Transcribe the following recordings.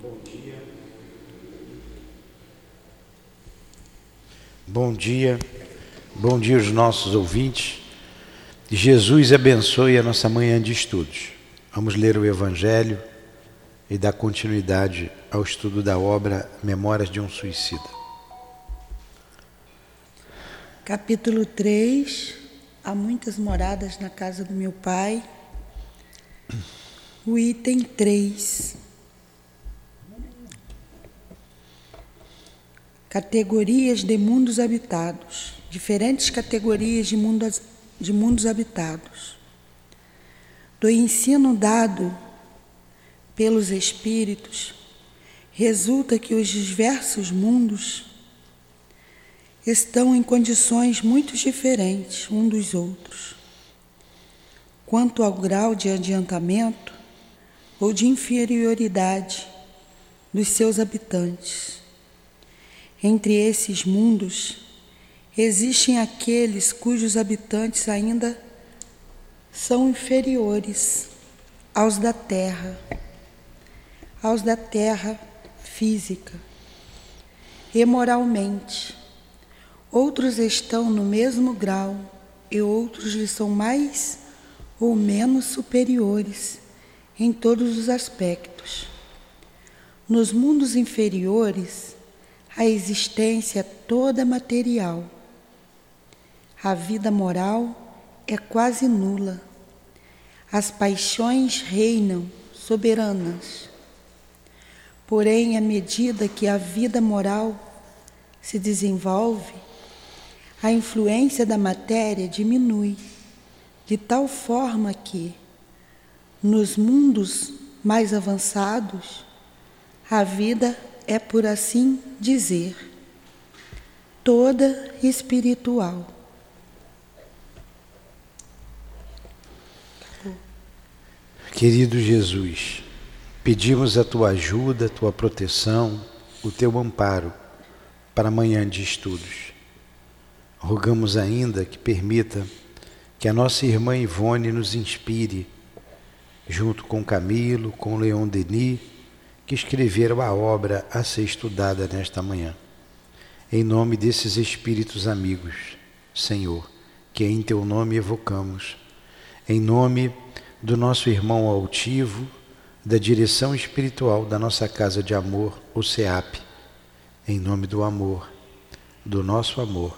Bom dia. Bom dia. Bom dia aos nossos ouvintes. Jesus abençoe a nossa manhã de estudos. Vamos ler o Evangelho e dar continuidade ao estudo da obra Memórias de um Suicida. Capítulo 3 Há muitas moradas na casa do meu pai. O item 3 Categorias de mundos habitados. Diferentes categorias de, mundos, de mundos habitados. Do ensino dado pelos espíritos, resulta que os diversos mundos estão em condições muito diferentes um dos outros. Quanto ao grau de adiantamento ou de inferioridade dos seus habitantes. Entre esses mundos, existem aqueles cujos habitantes ainda são inferiores aos da Terra, aos da Terra física e moralmente. Outros estão no mesmo grau e outros lhe são mais ou menos superiores em todos os aspectos. Nos mundos inferiores, a existência toda material. A vida moral é quase nula. As paixões reinam soberanas. Porém, à medida que a vida moral se desenvolve, a influência da matéria diminui, de tal forma que, nos mundos mais avançados, a vida é, por assim dizer, toda espiritual. Querido Jesus, pedimos a tua ajuda, a tua proteção, o teu amparo para amanhã de estudos. Rogamos ainda que permita que a nossa irmã Ivone nos inspire, junto com Camilo, com Leon Denis, que escreveram a obra a ser estudada nesta manhã. Em nome desses espíritos amigos, Senhor, que em teu nome evocamos, em nome do nosso irmão altivo, da direção espiritual da nossa casa de amor, o SEAP, em nome do amor, do nosso amor,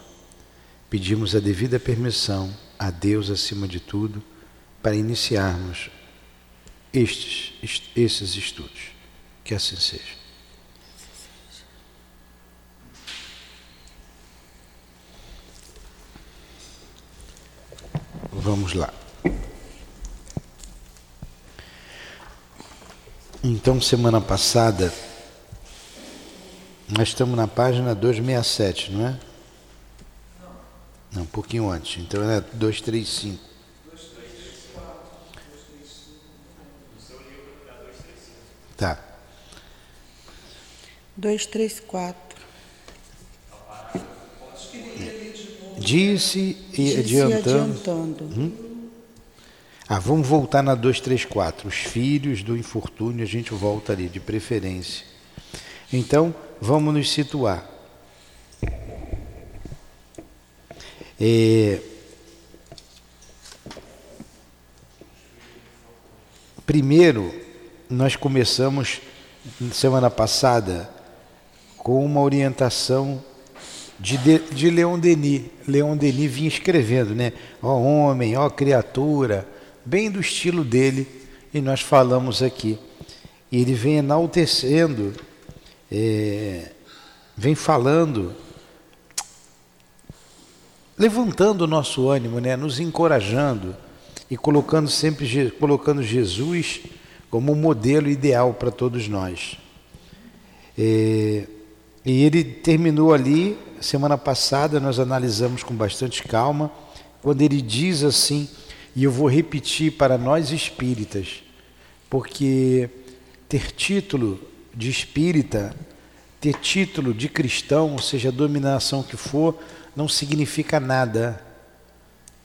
pedimos a devida permissão a Deus acima de tudo para iniciarmos estes, esses estudos. Que assim seja. Vamos lá. Então, semana passada, nós estamos na página 267, não é? Não, um pouquinho antes. Então é 235. Tá. 234. Disse e adiantando. adiantando. Hum? Ah, vamos voltar na 234. Os filhos do infortúnio, a gente volta ali, de preferência. Então, vamos nos situar. É... Primeiro, nós começamos semana passada com uma orientação de, de, de Leon Denis. Leon Denis vinha escrevendo, né? Ó homem, ó criatura, bem do estilo dele, e nós falamos aqui. E ele vem enaltecendo, é, vem falando, levantando o nosso ânimo, né? nos encorajando e colocando sempre colocando Jesus como um modelo ideal para todos nós. É, e ele terminou ali, semana passada, nós analisamos com bastante calma, quando ele diz assim, e eu vou repetir para nós espíritas, porque ter título de espírita, ter título de cristão, seja a dominação que for, não significa nada.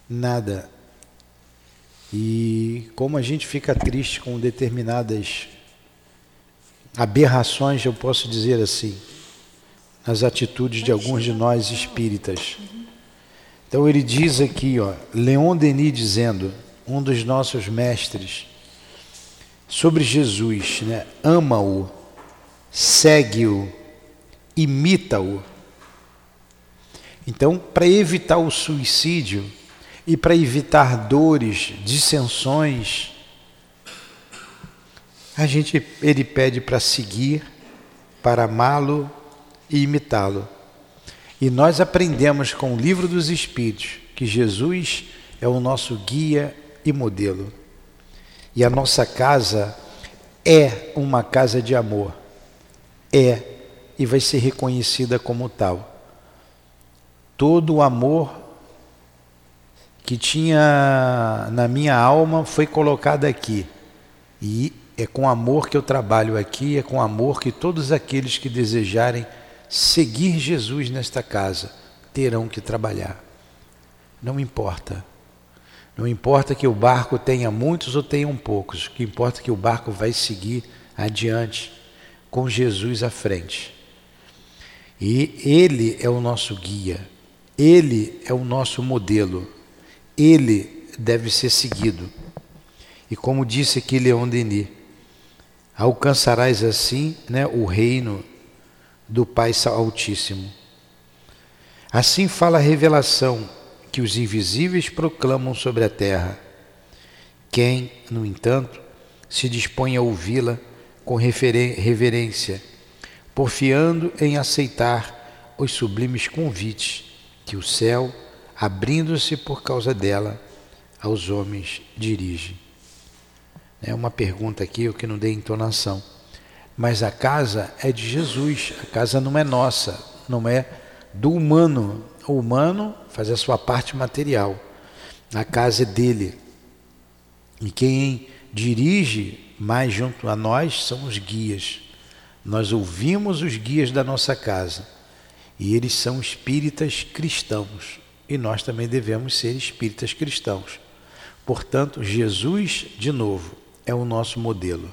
Nada. E como a gente fica triste com determinadas aberrações, eu posso dizer assim, nas atitudes de alguns de nós espíritas. Então ele diz aqui, ó, Leon Denis dizendo, um dos nossos mestres, sobre Jesus, né? ama-o, segue-o, imita-o. Então, para evitar o suicídio e para evitar dores, dissensões, a gente ele pede para seguir, para amá-lo e imitá-lo. E nós aprendemos com o livro dos Espíritos que Jesus é o nosso guia e modelo. E a nossa casa é uma casa de amor. É e vai ser reconhecida como tal. Todo o amor que tinha na minha alma foi colocado aqui. E é com amor que eu trabalho aqui, é com amor que todos aqueles que desejarem seguir Jesus nesta casa terão que trabalhar. Não importa. Não importa que o barco tenha muitos ou tenham poucos, o que importa é que o barco vai seguir adiante com Jesus à frente. E Ele é o nosso guia, Ele é o nosso modelo, Ele deve ser seguido. E como disse aqui Leon Denis, alcançarás assim né, o reino do Pai Altíssimo. Assim fala a revelação que os invisíveis proclamam sobre a terra. Quem, no entanto, se dispõe a ouvi-la com reverência, porfiando em aceitar os sublimes convites que o céu, abrindo-se por causa dela, aos homens dirige. É uma pergunta aqui, o que não dei entonação. Mas a casa é de Jesus, a casa não é nossa, não é do humano. O humano faz a sua parte material, a casa é dele. E quem dirige mais junto a nós são os guias. Nós ouvimos os guias da nossa casa e eles são espíritas cristãos e nós também devemos ser espíritas cristãos. Portanto, Jesus, de novo, é o nosso modelo.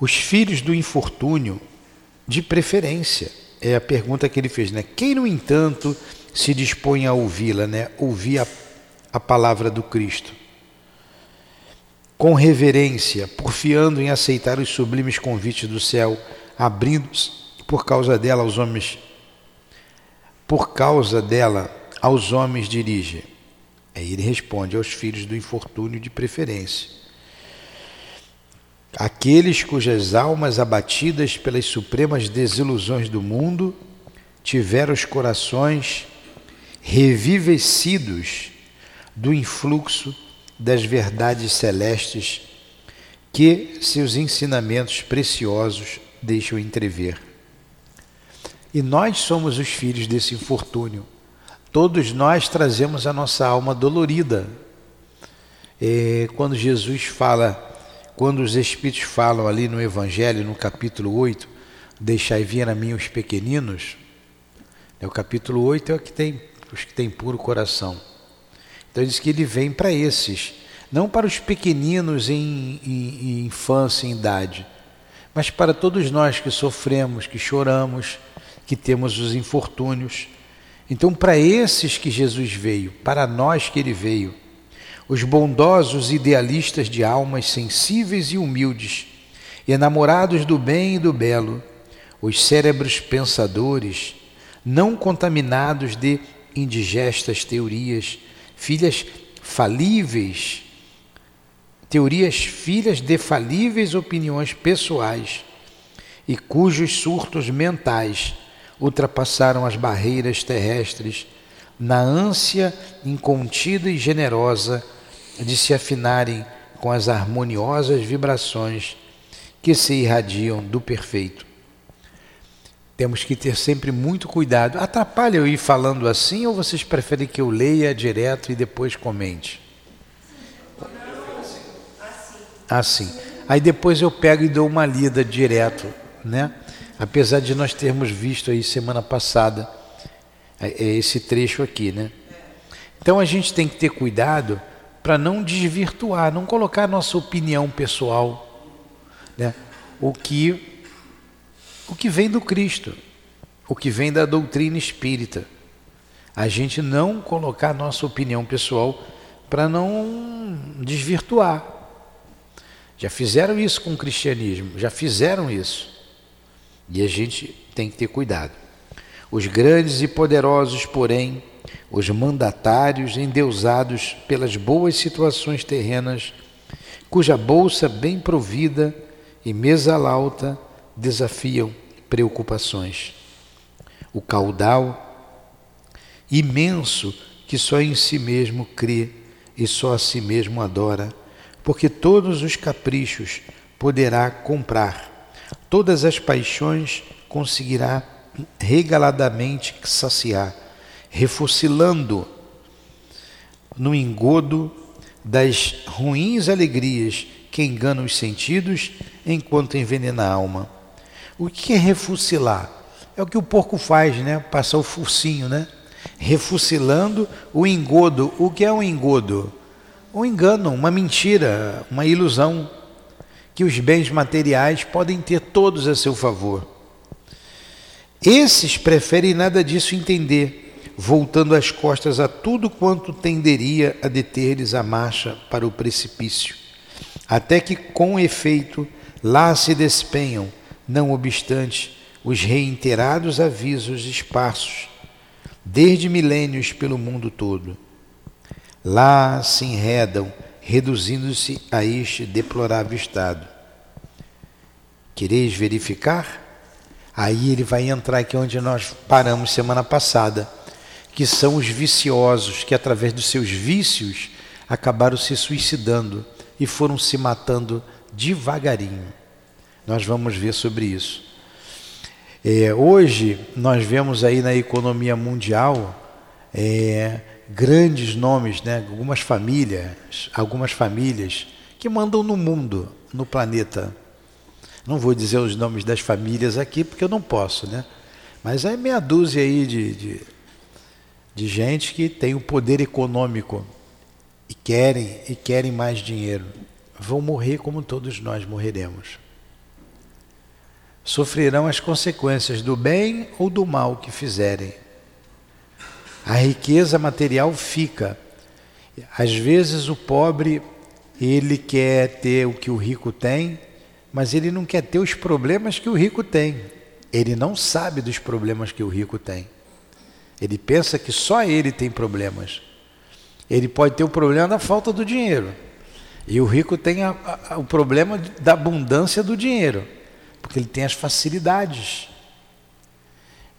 Os filhos do infortúnio, de preferência, é a pergunta que ele fez, né? Quem, no entanto, se dispõe a ouvi-la, né? Ouvir a, a palavra do Cristo. Com reverência, porfiando em aceitar os sublimes convites do céu, abrindo-se por causa dela aos homens, por causa dela aos homens dirige. Aí ele responde aos filhos do infortúnio de preferência Aqueles cujas almas abatidas pelas supremas desilusões do mundo tiveram os corações revivecidos do influxo das verdades celestes que seus ensinamentos preciosos deixam entrever. E nós somos os filhos desse infortúnio. Todos nós trazemos a nossa alma dolorida. É, quando Jesus fala quando os Espíritos falam ali no Evangelho, no capítulo 8, deixai vir a mim os pequeninos, né, o capítulo 8 é o que tem, os que têm puro coração. Então diz que ele vem para esses, não para os pequeninos em, em, em infância, em idade, mas para todos nós que sofremos, que choramos, que temos os infortúnios. Então, para esses que Jesus veio, para nós que ele veio, os bondosos idealistas de almas sensíveis e humildes, enamorados do bem e do belo, os cérebros pensadores, não contaminados de indigestas teorias, filhas falíveis, teorias filhas de falíveis opiniões pessoais e cujos surtos mentais ultrapassaram as barreiras terrestres na ânsia incontida e generosa de se afinarem com as harmoniosas vibrações que se irradiam do perfeito. Temos que ter sempre muito cuidado. Atrapalha eu ir falando assim ou vocês preferem que eu leia direto e depois comente? Assim. Aí depois eu pego e dou uma lida direto, né? Apesar de nós termos visto aí semana passada é, é esse trecho aqui, né? Então a gente tem que ter cuidado para não desvirtuar, não colocar nossa opinião pessoal, né, o que o que vem do Cristo, o que vem da doutrina espírita. A gente não colocar nossa opinião pessoal para não desvirtuar. Já fizeram isso com o cristianismo, já fizeram isso. E a gente tem que ter cuidado. Os grandes e poderosos, porém, os mandatários endeusados pelas boas situações terrenas, cuja bolsa bem provida e mesa lauta desafiam preocupações. O caudal imenso que só em si mesmo crê e só a si mesmo adora, porque todos os caprichos poderá comprar, todas as paixões conseguirá regaladamente saciar, refocilando no engodo das ruins alegrias que enganam os sentidos enquanto envenena a alma. O que é refucilar? É o que o porco faz, né? Passar o focinho, né? Refucilando o engodo. O que é um engodo? Um engano, uma mentira, uma ilusão que os bens materiais podem ter todos a seu favor. Esses preferem nada disso entender, voltando as costas a tudo quanto tenderia a deter-lhes a marcha para o precipício, até que, com efeito, lá se despenham, não obstante os reiterados avisos esparsos, desde milênios pelo mundo todo. Lá se enredam, reduzindo-se a este deplorável estado. Quereis verificar? Aí ele vai entrar aqui onde nós paramos semana passada, que são os viciosos que, através dos seus vícios, acabaram se suicidando e foram se matando devagarinho. Nós vamos ver sobre isso. É, hoje nós vemos aí na economia mundial é, grandes nomes, né? algumas famílias, algumas famílias que mandam no mundo, no planeta. Não vou dizer os nomes das famílias aqui porque eu não posso, né? Mas é meia dúzia aí de, de, de gente que tem o poder econômico e querem e querem mais dinheiro. Vão morrer como todos nós morreremos. Sofrerão as consequências do bem ou do mal que fizerem. A riqueza material fica. Às vezes o pobre ele quer ter o que o rico tem mas ele não quer ter os problemas que o rico tem. Ele não sabe dos problemas que o rico tem. Ele pensa que só ele tem problemas. Ele pode ter o problema da falta do dinheiro. E o rico tem a, a, o problema da abundância do dinheiro, porque ele tem as facilidades.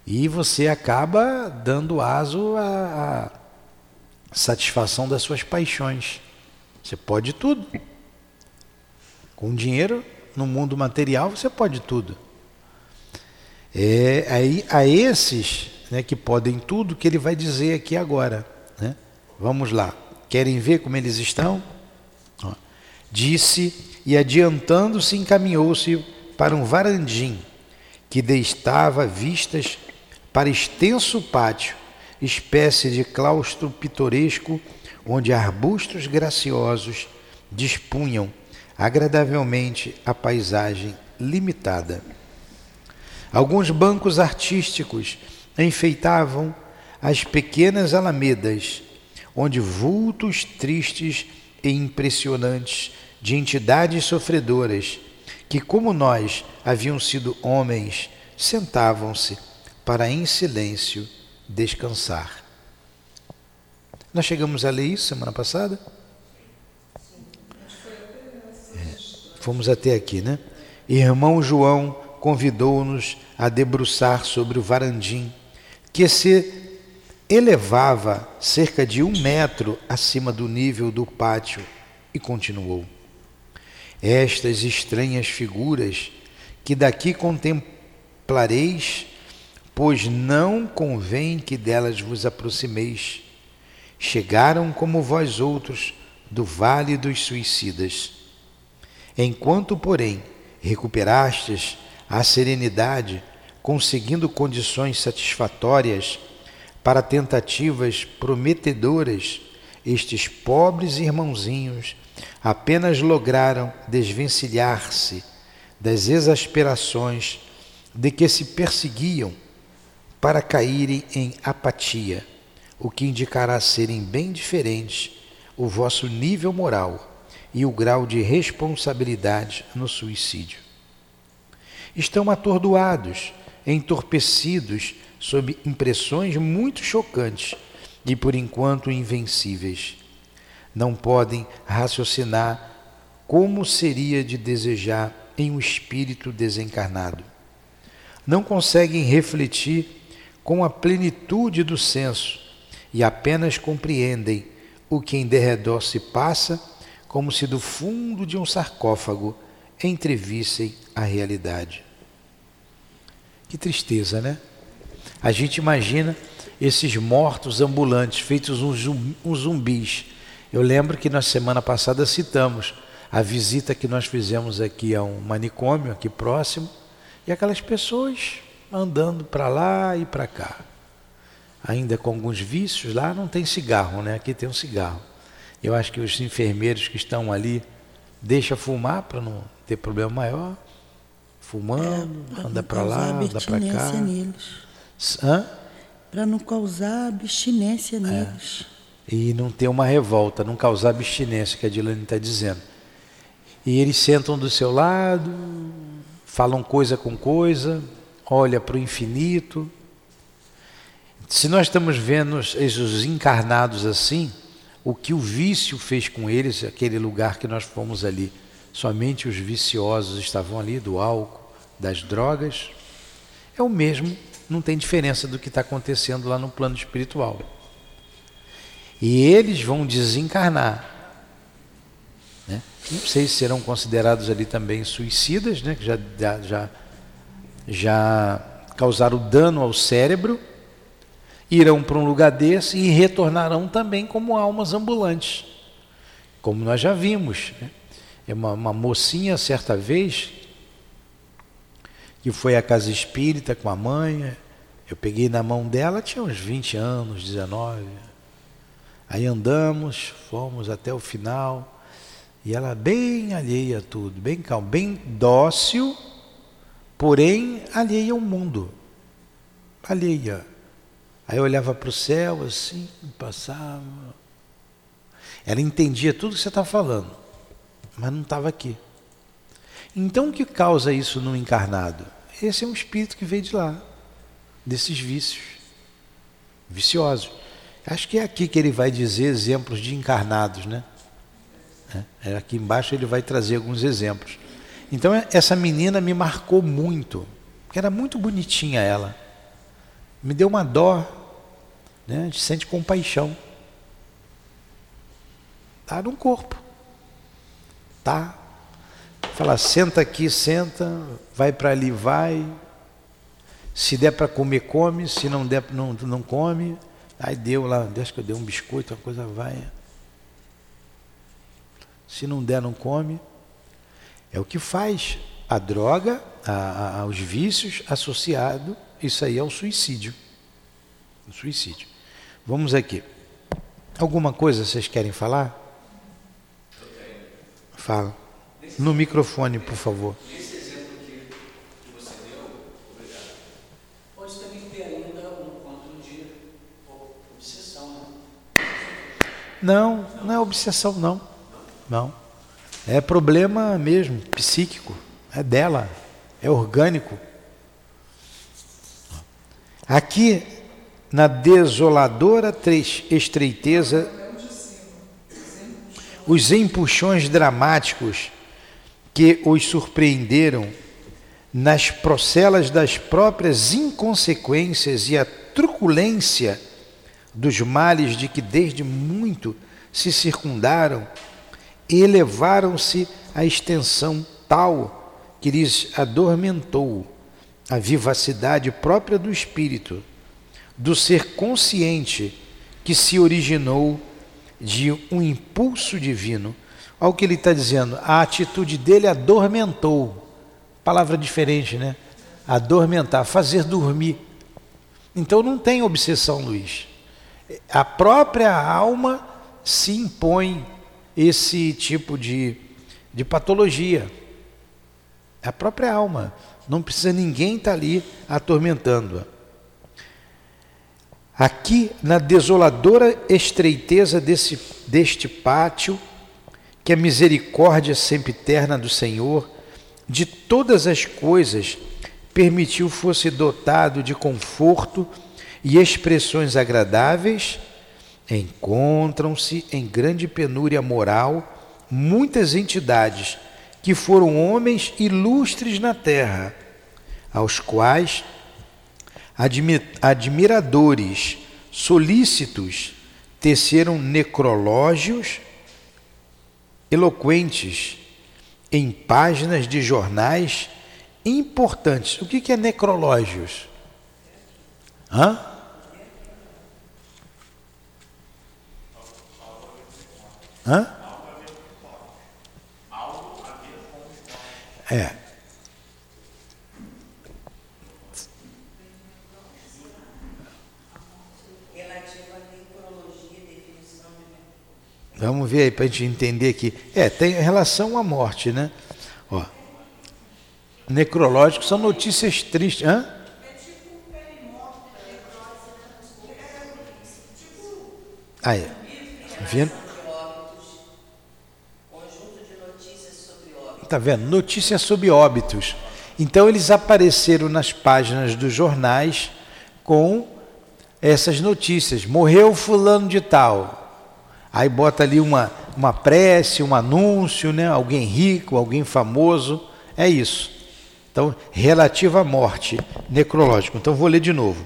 E você acaba dando aso à satisfação das suas paixões. Você pode tudo. Com dinheiro no mundo material você pode tudo. É aí a esses né, que podem tudo que ele vai dizer aqui agora. Né? Vamos lá. Querem ver como eles estão? Ó. Disse e adiantando-se encaminhou-se para um varandim que deitava vistas para extenso pátio, espécie de claustro pitoresco onde arbustos graciosos dispunham agradavelmente a paisagem limitada. Alguns bancos artísticos enfeitavam as pequenas alamedas, onde vultos tristes e impressionantes de entidades sofredoras, que, como nós, haviam sido homens, sentavam-se para em silêncio descansar. Nós chegamos a ler isso semana passada? Fomos até aqui, né? Irmão João convidou-nos a debruçar sobre o varandim, que se elevava cerca de um metro acima do nível do pátio, e continuou. Estas estranhas figuras que daqui contemplareis, pois não convém que delas vos aproximeis, chegaram como vós outros do vale dos suicidas Enquanto, porém, recuperastes a serenidade, conseguindo condições satisfatórias para tentativas prometedoras, estes pobres irmãozinhos apenas lograram desvencilhar-se das exasperações de que se perseguiam para caírem em apatia, o que indicará serem bem diferentes o vosso nível moral e o grau de responsabilidade no suicídio. Estão atordoados, entorpecidos sob impressões muito chocantes e por enquanto invencíveis. Não podem raciocinar como seria de desejar em um espírito desencarnado. Não conseguem refletir com a plenitude do senso e apenas compreendem o que em derredor se passa, como se do fundo de um sarcófago entrevissem a realidade. Que tristeza, né? A gente imagina esses mortos ambulantes, feitos uns zumbis. Eu lembro que na semana passada citamos a visita que nós fizemos aqui a um manicômio aqui próximo e aquelas pessoas andando para lá e para cá. Ainda com alguns vícios, lá não tem cigarro, né? Aqui tem um cigarro. Eu acho que os enfermeiros que estão ali deixa fumar para não ter problema maior. Fumando, é, anda para lá, anda para cá. Para não causar abstinência é. neles. É. E não ter uma revolta, não causar abstinência, que a Dilane está dizendo. E eles sentam do seu lado, falam coisa com coisa, olha para o infinito. Se nós estamos vendo os encarnados assim, o que o vício fez com eles, aquele lugar que nós fomos ali, somente os viciosos estavam ali, do álcool, das drogas, é o mesmo, não tem diferença do que está acontecendo lá no plano espiritual. E eles vão desencarnar né? Não sei se serão considerados ali também suicidas, né? que já, já, já causaram dano ao cérebro, irão para um lugar desse e retornarão também como almas ambulantes, como nós já vimos. Né? É uma, uma mocinha, certa vez, que foi à casa espírita com a mãe, eu peguei na mão dela, tinha uns 20 anos, 19. Aí andamos, fomos até o final. E ela bem alheia a tudo, bem calma, bem dócil, porém alheia ao mundo. Alheia. Aí eu olhava para o céu assim, passava. Ela entendia tudo que você está falando, mas não estava aqui. Então o que causa isso no encarnado? Esse é um espírito que veio de lá, desses vícios, viciosos. Acho que é aqui que ele vai dizer exemplos de encarnados, né? É, aqui embaixo ele vai trazer alguns exemplos. Então essa menina me marcou muito, porque era muito bonitinha ela. Me deu uma dó, né? a gente sente compaixão. Tá no corpo. Tá. Fala, senta aqui, senta, vai para ali, vai. Se der para comer, come, se não der, não, não come. Aí deu lá, acho que eu dei um biscoito, a coisa vai. Se não der, não come. É o que faz a droga, a, a, vícios associado, isso aí é o suicídio. O suicídio. Vamos aqui. Alguma coisa vocês querem falar? Fala. No microfone, por favor. Né? Não, não é obsessão, não. Não. É problema mesmo, psíquico. É dela. É orgânico. Aqui, na desoladora estreiteza, os empuxões dramáticos que os surpreenderam nas procelas das próprias inconsequências e a truculência dos males de que desde muito se circundaram elevaram-se à extensão tal que lhes adormentou a vivacidade própria do espírito, do ser consciente que se originou de um impulso divino. Olha o que ele está dizendo, a atitude dele adormentou. Palavra diferente, né? Adormentar, fazer dormir. Então não tem obsessão, Luiz. A própria alma se impõe esse tipo de, de patologia. A própria alma. Não precisa ninguém estar tá ali atormentando-a. Aqui, na desoladora estreiteza desse, deste pátio, que a misericórdia sempre eterna do Senhor, de todas as coisas, permitiu fosse dotado de conforto e expressões agradáveis, encontram-se em grande penúria moral muitas entidades que foram homens ilustres na terra, aos quais admiradores solícitos teceram necrológios eloquentes em páginas de jornais importantes. O que é necrológios? Hã? Hã? É. Vamos ver aí para a gente entender aqui. É, tem relação à morte, né? Ó, necrológicos são notícias tristes. Hã? Aí, vendo? Tá vendo? Notícias sobre óbitos. Então eles apareceram nas páginas dos jornais com essas notícias. Morreu fulano de tal. Aí bota ali uma, uma prece, um anúncio, né? alguém rico, alguém famoso. É isso. Então, relativa à morte, necrológico. Então, vou ler de novo.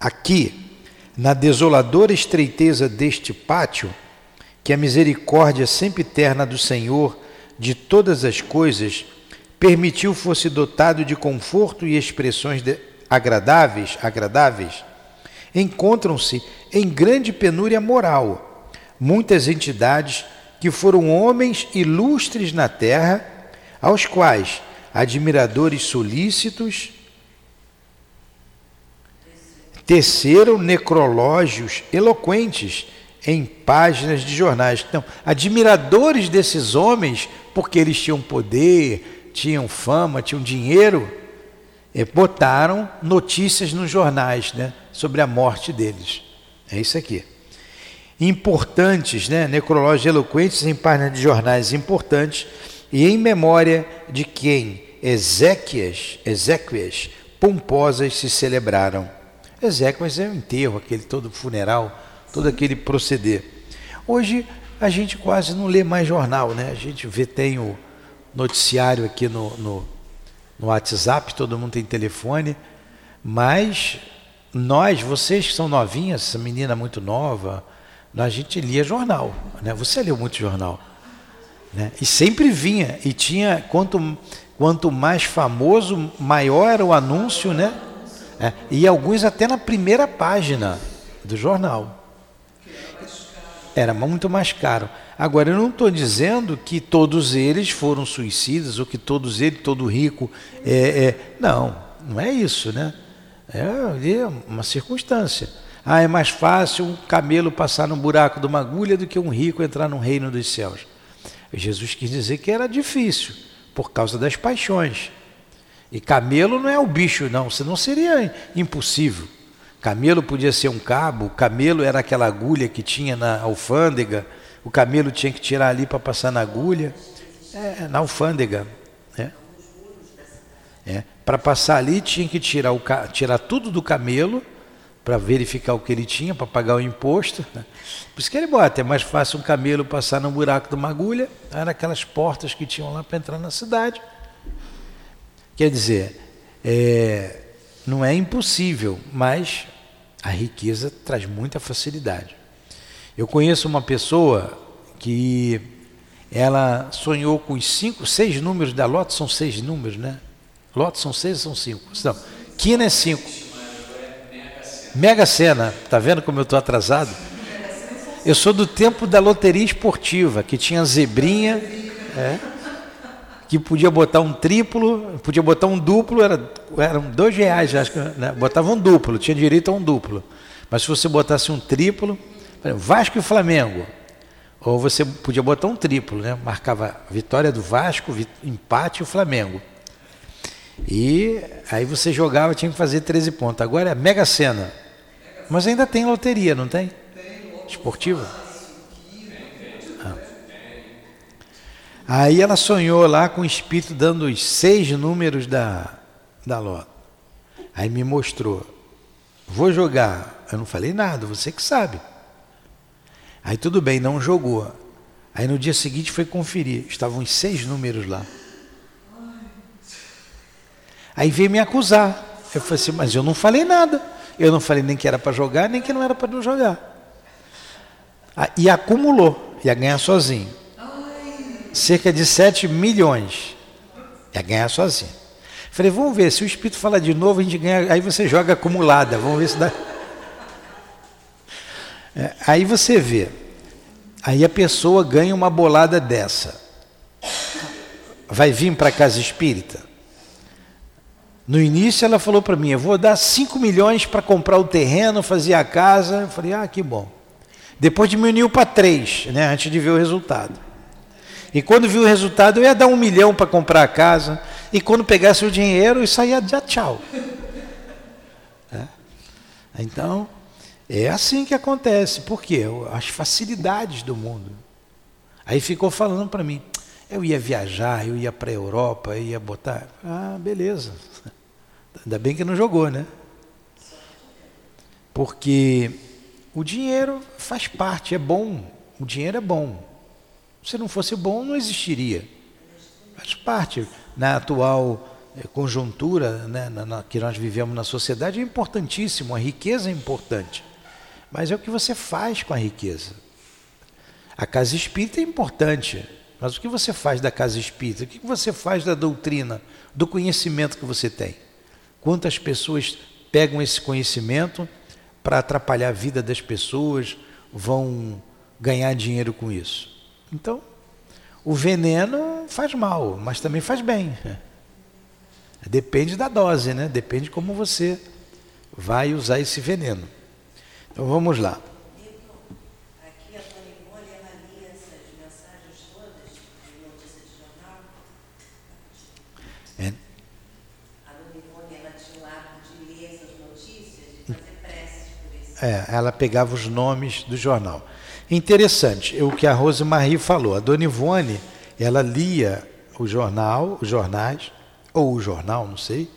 Aqui, na desoladora estreiteza deste pátio, que a misericórdia sempre eterna do Senhor de todas as coisas permitiu fosse dotado de conforto e expressões agradáveis, agradáveis, encontram-se em grande penúria moral muitas entidades que foram homens ilustres na terra, aos quais admiradores solícitos, teceram necrológios eloquentes em páginas de jornais. Então, admiradores desses homens, porque eles tinham poder, tinham fama, tinham dinheiro, eh, botaram notícias nos jornais né, sobre a morte deles. É isso aqui. Importantes, né, necrológios eloquentes em páginas de jornais importantes, e em memória de quem Ezequias, Ezequias pomposas se celebraram. Ezequias é o enterro, aquele todo funeral, todo aquele proceder. Hoje a gente quase não lê mais jornal, né? A gente vê, tem o noticiário aqui no, no, no WhatsApp, todo mundo tem telefone, mas nós, vocês que são novinhas, essa menina muito nova, a gente lia jornal, né? Você leu muito jornal. Né? E sempre vinha, e tinha, quanto, quanto mais famoso, maior era o anúncio, né? É, e alguns até na primeira página do jornal. Era muito mais caro. Agora, eu não estou dizendo que todos eles foram suicidas ou que todos eles, todo rico, é, é, não, não é isso, né? É, é uma circunstância. Ah, é mais fácil um camelo passar no buraco de uma agulha do que um rico entrar no reino dos céus. Jesus quis dizer que era difícil, por causa das paixões. E camelo não é o bicho, não, senão seria impossível. Camelo podia ser um cabo, camelo era aquela agulha que tinha na alfândega, o camelo tinha que tirar ali para passar na agulha, é, na alfândega. Né? É. Para passar ali tinha que tirar, o, tirar tudo do camelo para verificar o que ele tinha, para pagar o imposto. Por isso que ele bota, é mais fácil um camelo passar no buraco de uma agulha, era aquelas portas que tinham lá para entrar na cidade. Quer dizer, é, não é impossível, mas a riqueza traz muita facilidade. Eu conheço uma pessoa que ela sonhou com os cinco, seis números da lote, são seis números, né? Lote são seis são cinco? Não, quina é cinco. Mega Sena, tá vendo como eu estou atrasado? Eu sou do tempo da loteria esportiva, que tinha zebrinha, é, que podia botar um triplo, podia botar um duplo, era, eram dois reais, acho que né? botava um duplo, tinha direito a um duplo. Mas se você botasse um triplo, Vasco e Flamengo, Ou você podia botar um triplo, né? Marcava vitória do Vasco, empate e o Flamengo. E aí você jogava, tinha que fazer 13 pontos. Agora é Mega Sena. Mas ainda tem loteria, não tem? Esportiva? Ah. Aí ela sonhou lá com o espírito dando os seis números da, da lote. Aí me mostrou. Vou jogar. Eu não falei nada, você que sabe. Aí tudo bem, não jogou. Aí no dia seguinte foi conferir. Estavam os seis números lá. Aí veio me acusar. Eu falei assim, mas eu não falei nada. Eu não falei nem que era para jogar, nem que não era para não jogar. Ah, e acumulou, ia ganhar sozinho. Cerca de 7 milhões. Ia ganhar sozinho. Falei, vamos ver, se o Espírito fala de novo, a gente ganha. Aí você joga acumulada, vamos ver se dá. É, aí você vê. Aí a pessoa ganha uma bolada dessa. Vai vir para casa espírita? No início ela falou para mim, eu vou dar 5 milhões para comprar o terreno, fazer a casa. Eu falei, ah, que bom. Depois diminuiu para 3, né, antes de ver o resultado. E quando viu o resultado, eu ia dar um milhão para comprar a casa. E quando pegasse o dinheiro, isso aí ia tchau. É. Então, é assim que acontece. Por quê? As facilidades do mundo. Aí ficou falando para mim, eu ia viajar, eu ia para a Europa, eu ia botar. Ah, beleza. Ainda bem que não jogou, né? Porque o dinheiro faz parte, é bom. O dinheiro é bom. Se não fosse bom, não existiria. Faz parte. Na atual eh, conjuntura né, na, na, que nós vivemos na sociedade, é importantíssimo. A riqueza é importante. Mas é o que você faz com a riqueza. A casa espírita é importante. Mas o que você faz da casa espírita? O que você faz da doutrina, do conhecimento que você tem? Quantas pessoas pegam esse conhecimento para atrapalhar a vida das pessoas, vão ganhar dinheiro com isso? Então, o veneno faz mal, mas também faz bem. Depende da dose, né? Depende como você vai usar esse veneno. Então vamos lá. É, ela pegava os nomes do jornal. Interessante, o que a Rosemarie falou. A Dona Ivone, ela lia o jornal, os jornais, ou o jornal, não sei,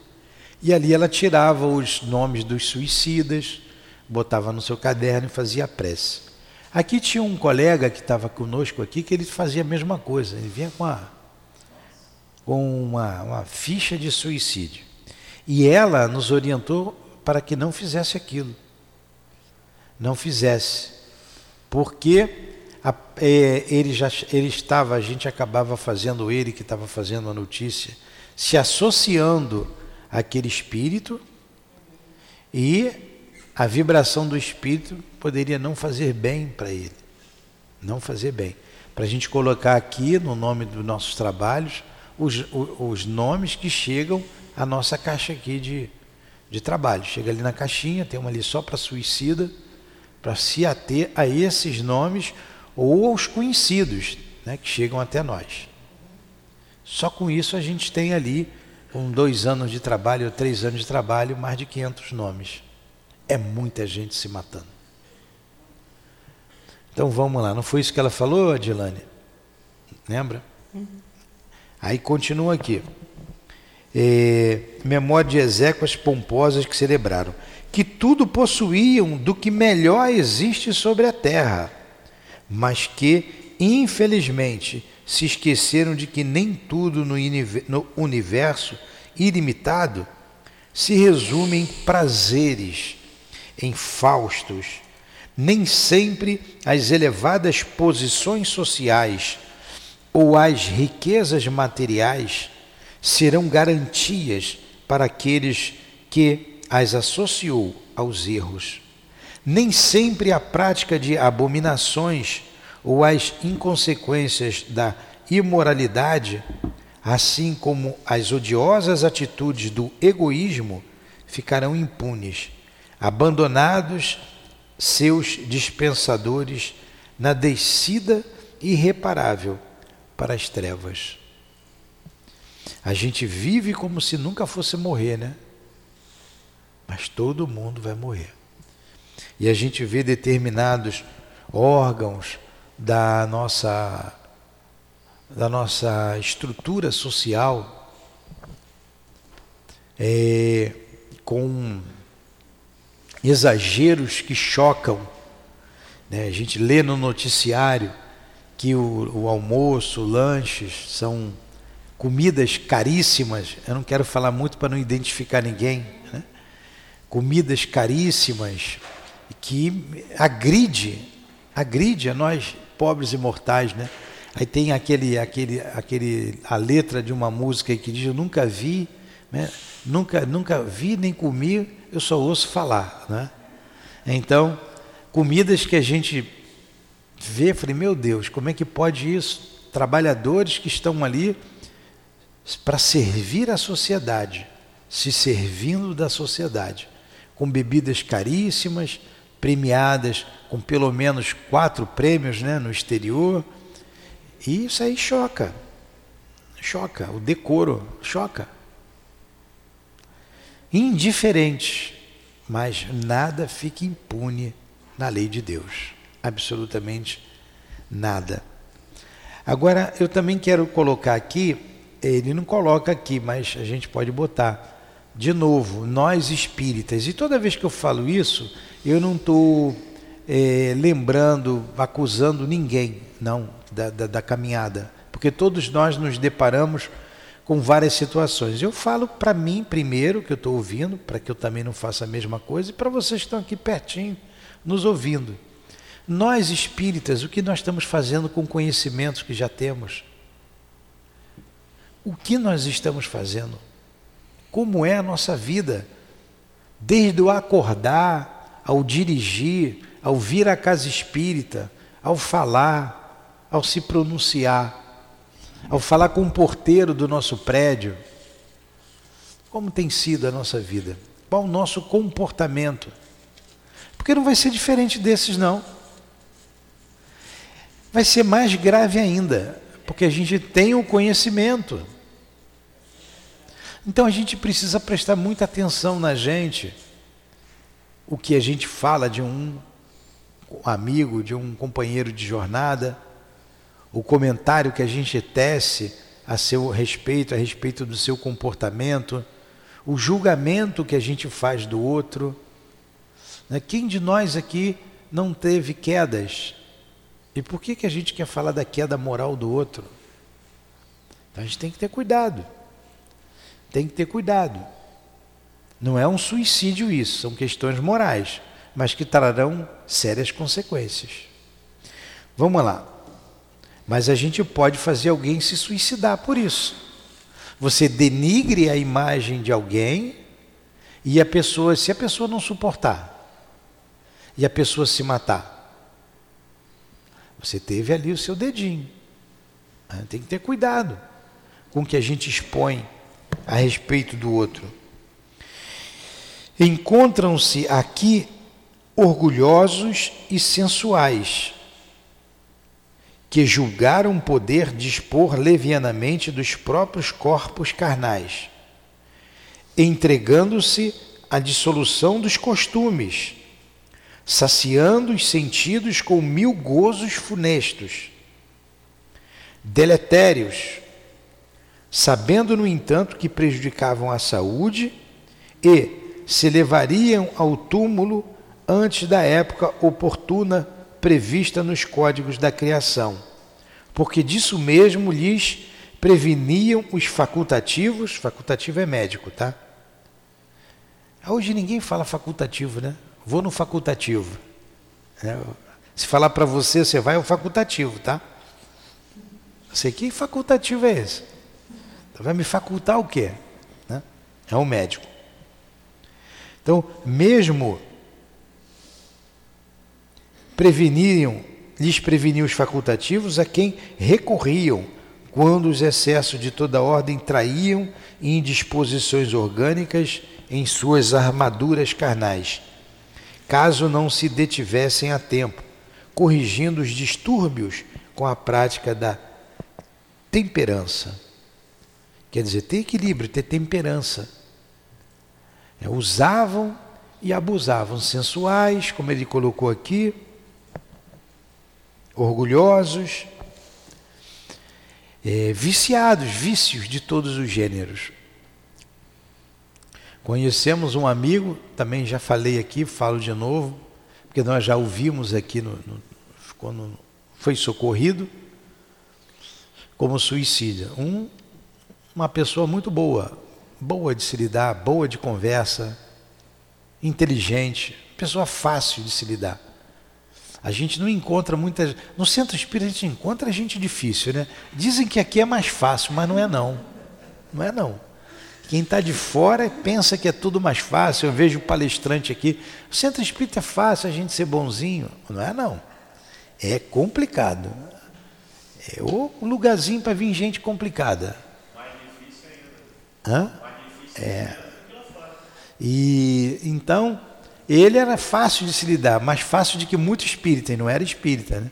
e ali ela tirava os nomes dos suicidas, botava no seu caderno e fazia a prece. Aqui tinha um colega que estava conosco aqui que ele fazia a mesma coisa. Ele vinha com, a, com uma, uma ficha de suicídio. E ela nos orientou para que não fizesse aquilo não fizesse, porque a, é, ele já ele estava, a gente acabava fazendo ele que estava fazendo a notícia, se associando àquele espírito e a vibração do espírito poderia não fazer bem para ele, não fazer bem. Para a gente colocar aqui no nome dos nossos trabalhos os, os, os nomes que chegam à nossa caixa aqui de, de trabalho. Chega ali na caixinha, tem uma ali só para suicida para se ater a esses nomes ou aos conhecidos né, que chegam até nós. Só com isso a gente tem ali, com dois anos de trabalho, ou três anos de trabalho, mais de 500 nomes. É muita gente se matando. Então vamos lá, não foi isso que ela falou, Adilane? Lembra? Uhum. Aí continua aqui. É, memória de exéquias pomposas que celebraram que tudo possuíam do que melhor existe sobre a terra, mas que, infelizmente, se esqueceram de que nem tudo no universo ilimitado se resume em prazeres, em faustos. Nem sempre as elevadas posições sociais ou as riquezas materiais serão garantias para aqueles que as associou aos erros. Nem sempre a prática de abominações ou as inconsequências da imoralidade, assim como as odiosas atitudes do egoísmo, ficarão impunes, abandonados seus dispensadores na descida irreparável para as trevas. A gente vive como se nunca fosse morrer, né? Mas todo mundo vai morrer. E a gente vê determinados órgãos da nossa da nossa estrutura social é, com exageros que chocam. Né? A gente lê no noticiário que o, o almoço, lanches são comidas caríssimas. Eu não quero falar muito para não identificar ninguém. Né? Comidas caríssimas que agride, agride a nós pobres e mortais, né? Aí tem aquele, aquele, aquele, a letra de uma música que diz: Eu nunca vi, né? nunca, nunca vi nem comi, eu só ouço falar, né? Então, comidas que a gente vê, falei: Meu Deus, como é que pode isso? Trabalhadores que estão ali para servir a sociedade, se servindo da sociedade, com bebidas caríssimas, premiadas com pelo menos quatro prêmios né, no exterior. E isso aí choca. Choca. O decoro choca. Indiferente, mas nada fica impune na lei de Deus. Absolutamente nada. Agora, eu também quero colocar aqui, ele não coloca aqui, mas a gente pode botar. De novo, nós espíritas, e toda vez que eu falo isso, eu não estou é, lembrando, acusando ninguém, não, da, da, da caminhada, porque todos nós nos deparamos com várias situações. Eu falo para mim primeiro, que eu estou ouvindo, para que eu também não faça a mesma coisa, e para vocês que estão aqui pertinho, nos ouvindo. Nós espíritas, o que nós estamos fazendo com conhecimentos que já temos? O que nós estamos fazendo? Como é a nossa vida? Desde o acordar, ao dirigir, ao vir à casa espírita, ao falar, ao se pronunciar, ao falar com o porteiro do nosso prédio. Como tem sido a nossa vida? Qual o nosso comportamento? Porque não vai ser diferente desses, não. Vai ser mais grave ainda, porque a gente tem o conhecimento. Então a gente precisa prestar muita atenção na gente o que a gente fala de um amigo, de um companheiro de jornada, o comentário que a gente tece a seu respeito, a respeito do seu comportamento, o julgamento que a gente faz do outro. Né? Quem de nós aqui não teve quedas? E por que, que a gente quer falar da queda moral do outro? Então a gente tem que ter cuidado. Tem que ter cuidado. Não é um suicídio isso, são questões morais, mas que trarão sérias consequências. Vamos lá. Mas a gente pode fazer alguém se suicidar por isso. Você denigre a imagem de alguém e a pessoa, se a pessoa não suportar, e a pessoa se matar, você teve ali o seu dedinho. Né? Tem que ter cuidado com o que a gente expõe a respeito do outro. Encontram-se aqui orgulhosos e sensuais, que julgaram poder dispor levianamente dos próprios corpos carnais, entregando-se à dissolução dos costumes, saciando os sentidos com mil gozos funestos, deletérios, sabendo, no entanto, que prejudicavam a saúde e se levariam ao túmulo antes da época oportuna prevista nos códigos da criação, porque disso mesmo lhes preveniam os facultativos, facultativo é médico, tá? Hoje ninguém fala facultativo, né? Vou no facultativo. É, se falar para você, você vai ao facultativo, tá? Sei que facultativo é esse? Vai me facultar o quê? Né? É um médico. Então, mesmo preveniam, lhes preveniam os facultativos a quem recorriam quando os excessos de toda ordem traíam indisposições orgânicas em suas armaduras carnais, caso não se detivessem a tempo, corrigindo os distúrbios com a prática da temperança. Quer dizer, ter equilíbrio, ter temperança. É, usavam e abusavam, sensuais, como ele colocou aqui, orgulhosos, é, viciados, vícios de todos os gêneros. Conhecemos um amigo, também já falei aqui, falo de novo, porque nós já ouvimos aqui no, no, quando foi socorrido como suicídio. Um, uma pessoa muito boa, boa de se lidar, boa de conversa, inteligente, pessoa fácil de se lidar. A gente não encontra muitas. No centro espírita a gente encontra gente difícil, né? Dizem que aqui é mais fácil, mas não é não. Não é não. Quem está de fora pensa que é tudo mais fácil. Eu vejo o palestrante aqui. O centro espírita é fácil a gente ser bonzinho. Não é não. É complicado. É o lugarzinho para vir gente complicada. Hã? É. E então ele era fácil de se lidar, mais fácil do que muito espírita, e não era espírita, né?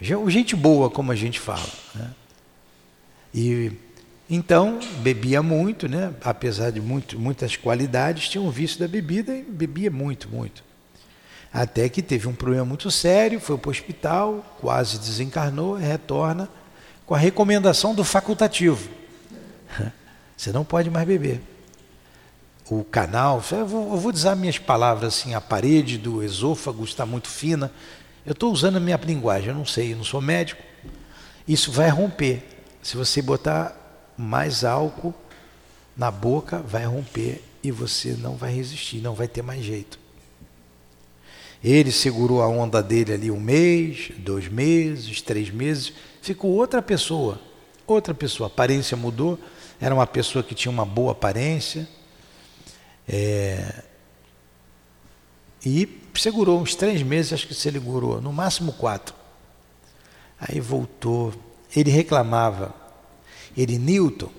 Gente boa, como a gente fala. Né? E então bebia muito, né? apesar de muito, muitas qualidades, tinha um vício da bebida e bebia muito, muito. Até que teve um problema muito sério, foi para o hospital, quase desencarnou, retorna com a recomendação do facultativo. Você não pode mais beber o canal, eu vou, eu vou usar minhas palavras assim, a parede do esôfago está muito fina. Eu estou usando a minha linguagem, eu não sei, eu não sou médico. Isso vai romper. Se você botar mais álcool na boca, vai romper e você não vai resistir, não vai ter mais jeito. Ele segurou a onda dele ali um mês, dois meses, três meses, ficou outra pessoa, outra pessoa. A aparência mudou, era uma pessoa que tinha uma boa aparência, é, e segurou uns três meses, acho que se segurou, no máximo quatro. Aí voltou, ele reclamava, ele, Newton,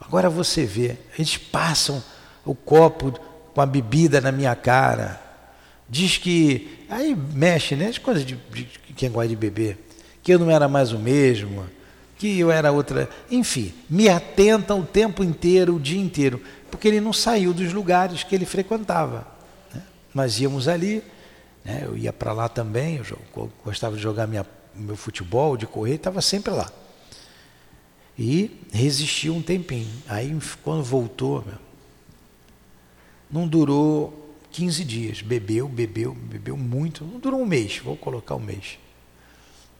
agora você vê, eles passam o copo com a bebida na minha cara, diz que, aí mexe, né, as coisas de, de, de quem gosta de beber, que eu não era mais o mesmo, que eu era outra, enfim, me atentam o tempo inteiro, o dia inteiro porque ele não saiu dos lugares que ele frequentava. Né? Nós íamos ali, né? eu ia para lá também, eu gostava de jogar minha, meu futebol, de correr, estava sempre lá. E resistiu um tempinho. Aí, quando voltou, meu, não durou 15 dias. Bebeu, bebeu, bebeu muito. Não durou um mês, vou colocar um mês.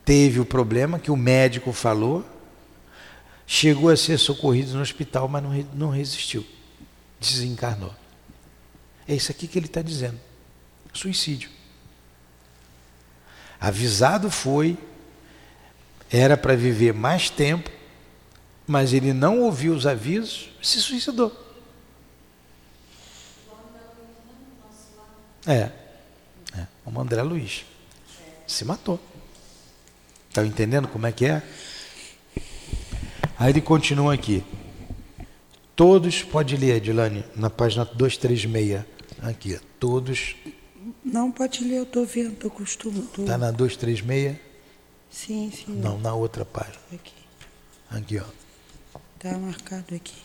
Teve o problema que o médico falou, chegou a ser socorrido no hospital, mas não, não resistiu desencarnou. É isso aqui que ele está dizendo: suicídio. Avisado foi, era para viver mais tempo, mas ele não ouviu os avisos, se suicidou. É, é o André Luiz se matou. Está entendendo como é que é? Aí ele continua aqui. Todos, pode ler, Edilane, na página 236. Aqui, todos. Não, pode ler, eu estou vendo, eu costumo. Tô... Está na 236? Sim, sim. Não, na outra página. Aqui. Aqui, ó. Está marcado aqui.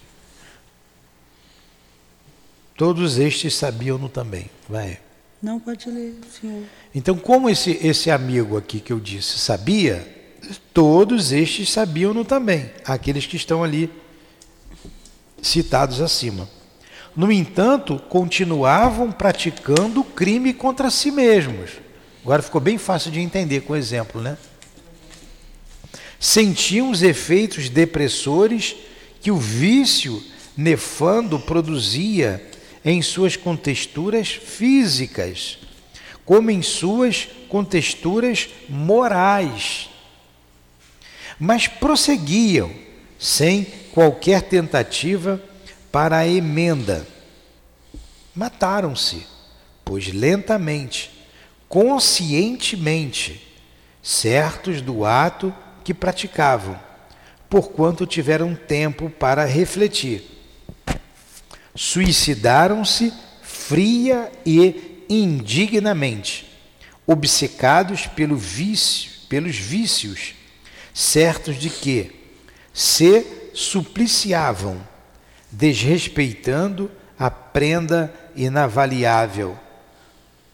Todos estes sabiam-no também. Vai. Não, pode ler, senhor. Então, como esse, esse amigo aqui que eu disse sabia, todos estes sabiam-no também. Aqueles que estão ali citados acima. No entanto, continuavam praticando crime contra si mesmos. Agora ficou bem fácil de entender com o exemplo, né? Sentiam os efeitos depressores que o vício nefando produzia em suas contexturas físicas, como em suas contexturas morais. Mas prosseguiam sem qualquer tentativa para a emenda. Mataram-se, pois lentamente, conscientemente, certos do ato que praticavam, porquanto tiveram tempo para refletir. Suicidaram-se fria e indignamente, obcecados pelo vício, pelos vícios, certos de que se supliciavam, desrespeitando a prenda inavaliável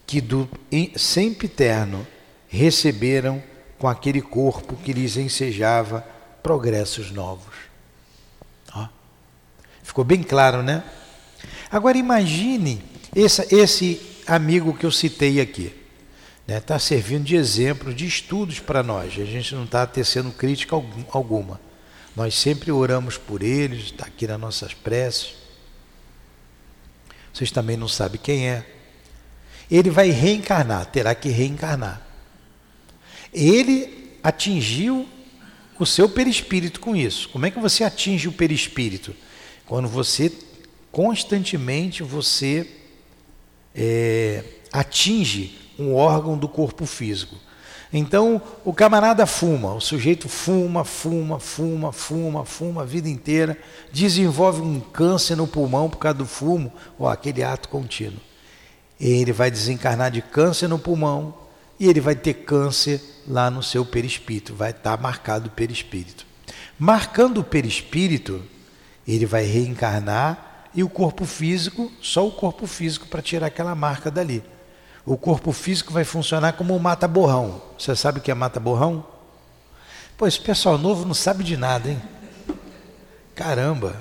que do sempiterno receberam com aquele corpo que lhes ensejava progressos novos. Ó. Ficou bem claro, né? Agora imagine esse, esse amigo que eu citei aqui. Está né? Tá servindo de exemplo, de estudos para nós. A gente não está tecendo crítica alguma. Nós sempre oramos por eles, está aqui nas nossas preces. Vocês também não sabem quem é. Ele vai reencarnar, terá que reencarnar. Ele atingiu o seu perispírito com isso. Como é que você atinge o perispírito? Quando você constantemente você é, atinge um órgão do corpo físico. Então o camarada fuma, o sujeito fuma, fuma, fuma, fuma, fuma a vida inteira, desenvolve um câncer no pulmão por causa do fumo, ou aquele ato contínuo. Ele vai desencarnar de câncer no pulmão e ele vai ter câncer lá no seu perispírito, vai estar tá marcado o perispírito. Marcando o perispírito, ele vai reencarnar e o corpo físico, só o corpo físico para tirar aquela marca dali. O corpo físico vai funcionar como um mata-borrão. Você sabe o que é mata-borrão? Pô, esse pessoal novo não sabe de nada, hein? Caramba!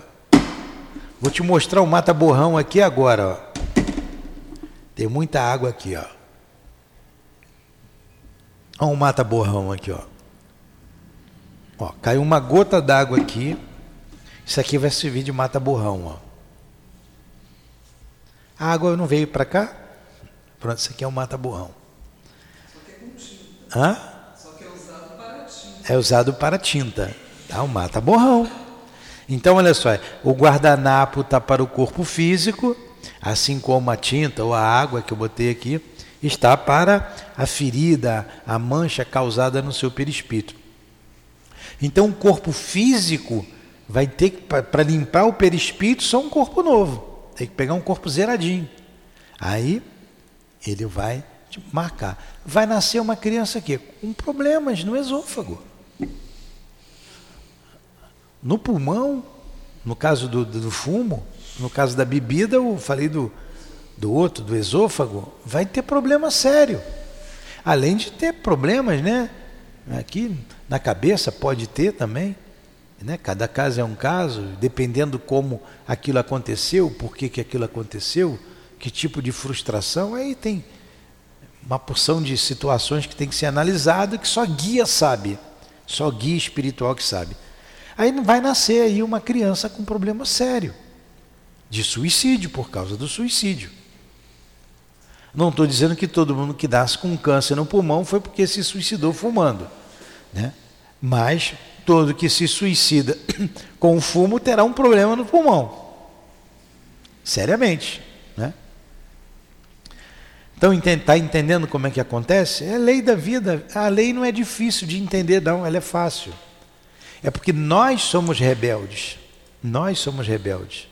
Vou te mostrar o mata-borrão aqui agora, ó. Tem muita água aqui, ó. Olha um mata-borrão aqui, ó. Ó, caiu uma gota d'água aqui. Isso aqui vai servir de mata-borrão, ó. A água não veio para cá? Pronto, isso aqui é um mata-borrão. Só que é com tinta. Hã? Só que é usado para tinta. É usado para tinta. Tá, um mata-borrão. Então, olha só, o guardanapo está para o corpo físico, assim como a tinta ou a água que eu botei aqui está para a ferida, a mancha causada no seu perispírito. Então, o corpo físico vai ter que, para limpar o perispírito, só um corpo novo. Tem que pegar um corpo zeradinho. Aí, ele vai marcar. Vai nascer uma criança aqui com problemas no esôfago. No pulmão, no caso do, do fumo, no caso da bebida, eu falei do, do outro, do esôfago, vai ter problema sério. Além de ter problemas, né? Aqui na cabeça pode ter também. Né? Cada caso é um caso, dependendo como aquilo aconteceu, por que, que aquilo aconteceu, que tipo de frustração, aí tem uma porção de situações que tem que ser analisado que só guia sabe, só guia espiritual que sabe. Aí vai nascer aí uma criança com problema sério de suicídio por causa do suicídio. Não estou dizendo que todo mundo que nasce com câncer no pulmão foi porque se suicidou fumando, né? Mas todo que se suicida com fumo terá um problema no pulmão, seriamente, né? Então está entendendo como é que acontece? É a lei da vida. A lei não é difícil de entender, não. Ela é fácil. É porque nós somos rebeldes. Nós somos rebeldes.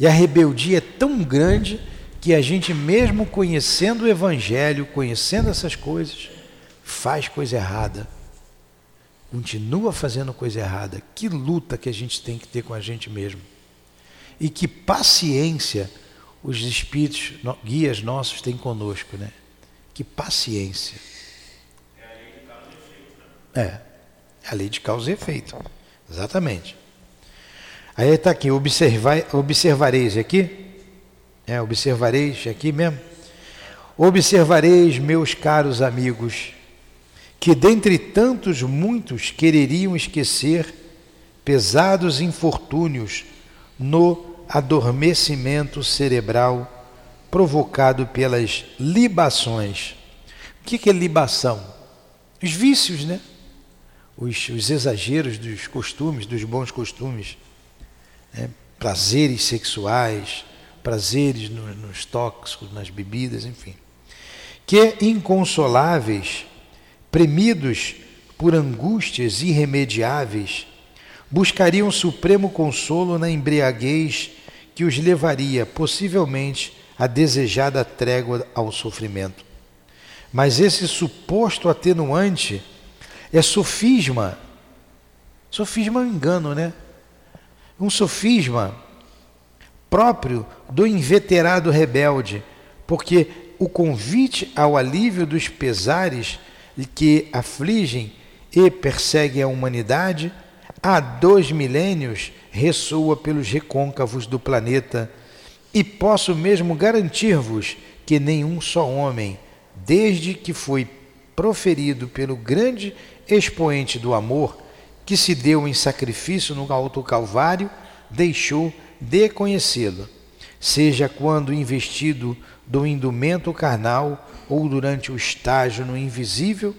E a rebeldia é tão grande que a gente, mesmo conhecendo o Evangelho, conhecendo essas coisas, faz coisa errada. Continua fazendo coisa errada. Que luta que a gente tem que ter com a gente mesmo. E que paciência os espíritos, guias nossos têm conosco, né? Que paciência. É a lei de causa e efeito. Né? É, a lei de causa e efeito. Exatamente. Aí está aqui, observar, observareis aqui, é, observareis aqui mesmo. Observareis, meus caros amigos, que dentre tantos muitos quereriam esquecer pesados infortúnios no adormecimento cerebral provocado pelas libações. O que é libação? Os vícios, né? Os, os exageros dos costumes, dos bons costumes. Né? Prazeres sexuais, prazeres no, nos tóxicos, nas bebidas, enfim. Que inconsoláveis, premidos por angústias irremediáveis, buscariam supremo consolo na embriaguez que os levaria, possivelmente, à desejada trégua ao sofrimento. Mas esse suposto atenuante é sofisma. Sofisma é um engano, né? Um sofisma próprio do inveterado rebelde, porque o convite ao alívio dos pesares que afligem e perseguem a humanidade há dois milênios ressoa pelos recôncavos do planeta. E posso mesmo garantir-vos que nenhum só homem, desde que foi proferido pelo grande expoente do amor, que se deu em sacrifício no alto Calvário, deixou de conhecê-lo, seja quando investido do indumento carnal ou durante o estágio no invisível,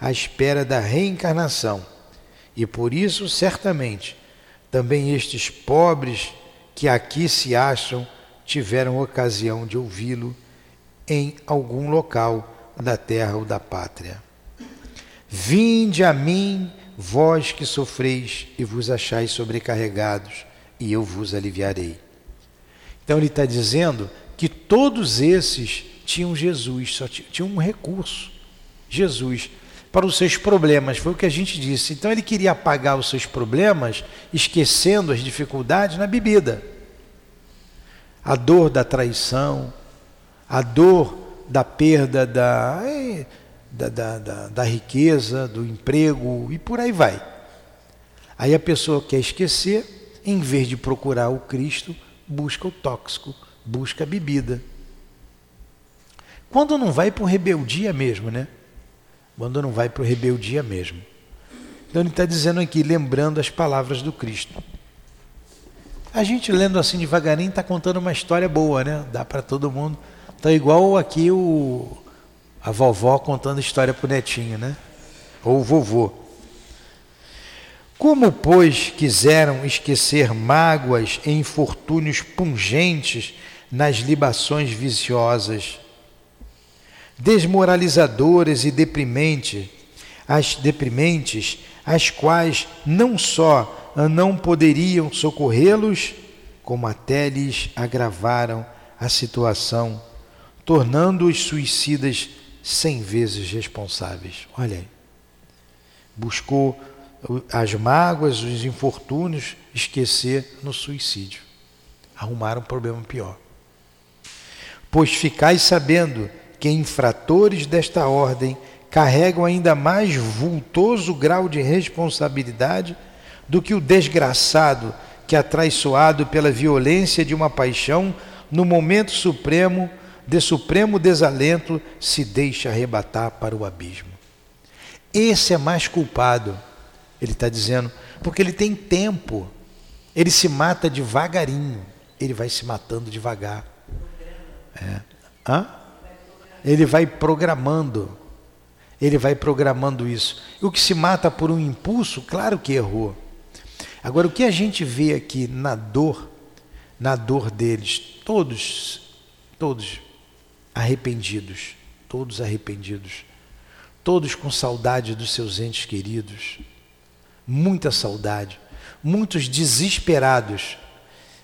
à espera da reencarnação. E por isso, certamente, também estes pobres que aqui se acham tiveram ocasião de ouvi-lo em algum local da terra ou da pátria. Vinde a mim, vós que sofreis e vos achais sobrecarregados, e eu vos aliviarei. Então ele está dizendo que todos esses tinham Jesus, só tinham um recurso, Jesus, para os seus problemas, foi o que a gente disse. Então ele queria apagar os seus problemas, esquecendo as dificuldades na bebida. A dor da traição, a dor da perda da, da, da, da, da riqueza, do emprego e por aí vai. Aí a pessoa quer esquecer, em vez de procurar o Cristo, busca o tóxico, busca a bebida. Quando não vai para rebeldia mesmo, né? Quando não vai para rebeldia mesmo. Então ele está dizendo aqui, lembrando as palavras do Cristo. A gente lendo assim devagarinho está contando uma história boa, né? Dá para todo mundo. Está igual aqui o a vovó contando história para o netinho, né? Ou o vovô. Como, pois, quiseram esquecer mágoas e infortúnios pungentes nas libações viciosas, desmoralizadoras e deprimentes, as deprimentes, as quais não só não poderiam socorrê-los, como até lhes agravaram a situação, tornando-os suicidas cem vezes responsáveis. Olha aí. Buscou as mágoas, os infortúnios, esquecer no suicídio. Arrumar um problema pior. Pois ficais sabendo que infratores desta ordem carregam ainda mais vultoso grau de responsabilidade do que o desgraçado que, atraiçoado pela violência de uma paixão, no momento supremo, de supremo desalento, se deixa arrebatar para o abismo. Esse é mais culpado ele está dizendo, porque ele tem tempo. Ele se mata devagarinho. Ele vai se matando devagar. É. Hã? Ele vai programando. Ele vai programando isso. E o que se mata por um impulso, claro que errou. Agora, o que a gente vê aqui na dor, na dor deles, todos, todos arrependidos, todos arrependidos, todos com saudade dos seus entes queridos, muita saudade, muitos desesperados.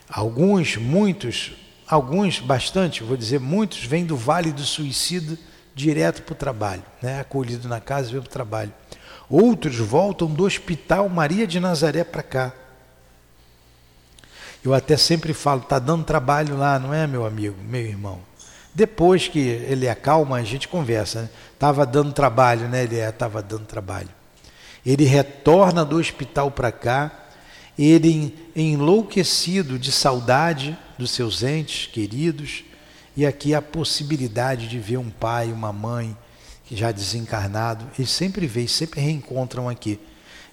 Alguns, muitos, alguns, bastante, vou dizer, muitos vêm do vale do suicídio direto para o trabalho, né? acolhido na casa e vem para o trabalho. Outros voltam do hospital Maria de Nazaré para cá. Eu até sempre falo, está dando trabalho lá, não é, meu amigo, meu irmão? Depois que ele acalma, a gente conversa. Estava né? dando trabalho, né? Ele é, dando trabalho. Ele retorna do hospital para cá, ele enlouquecido de saudade dos seus entes queridos, e aqui a possibilidade de ver um pai, uma mãe que já desencarnado, eles sempre veem, sempre reencontram aqui.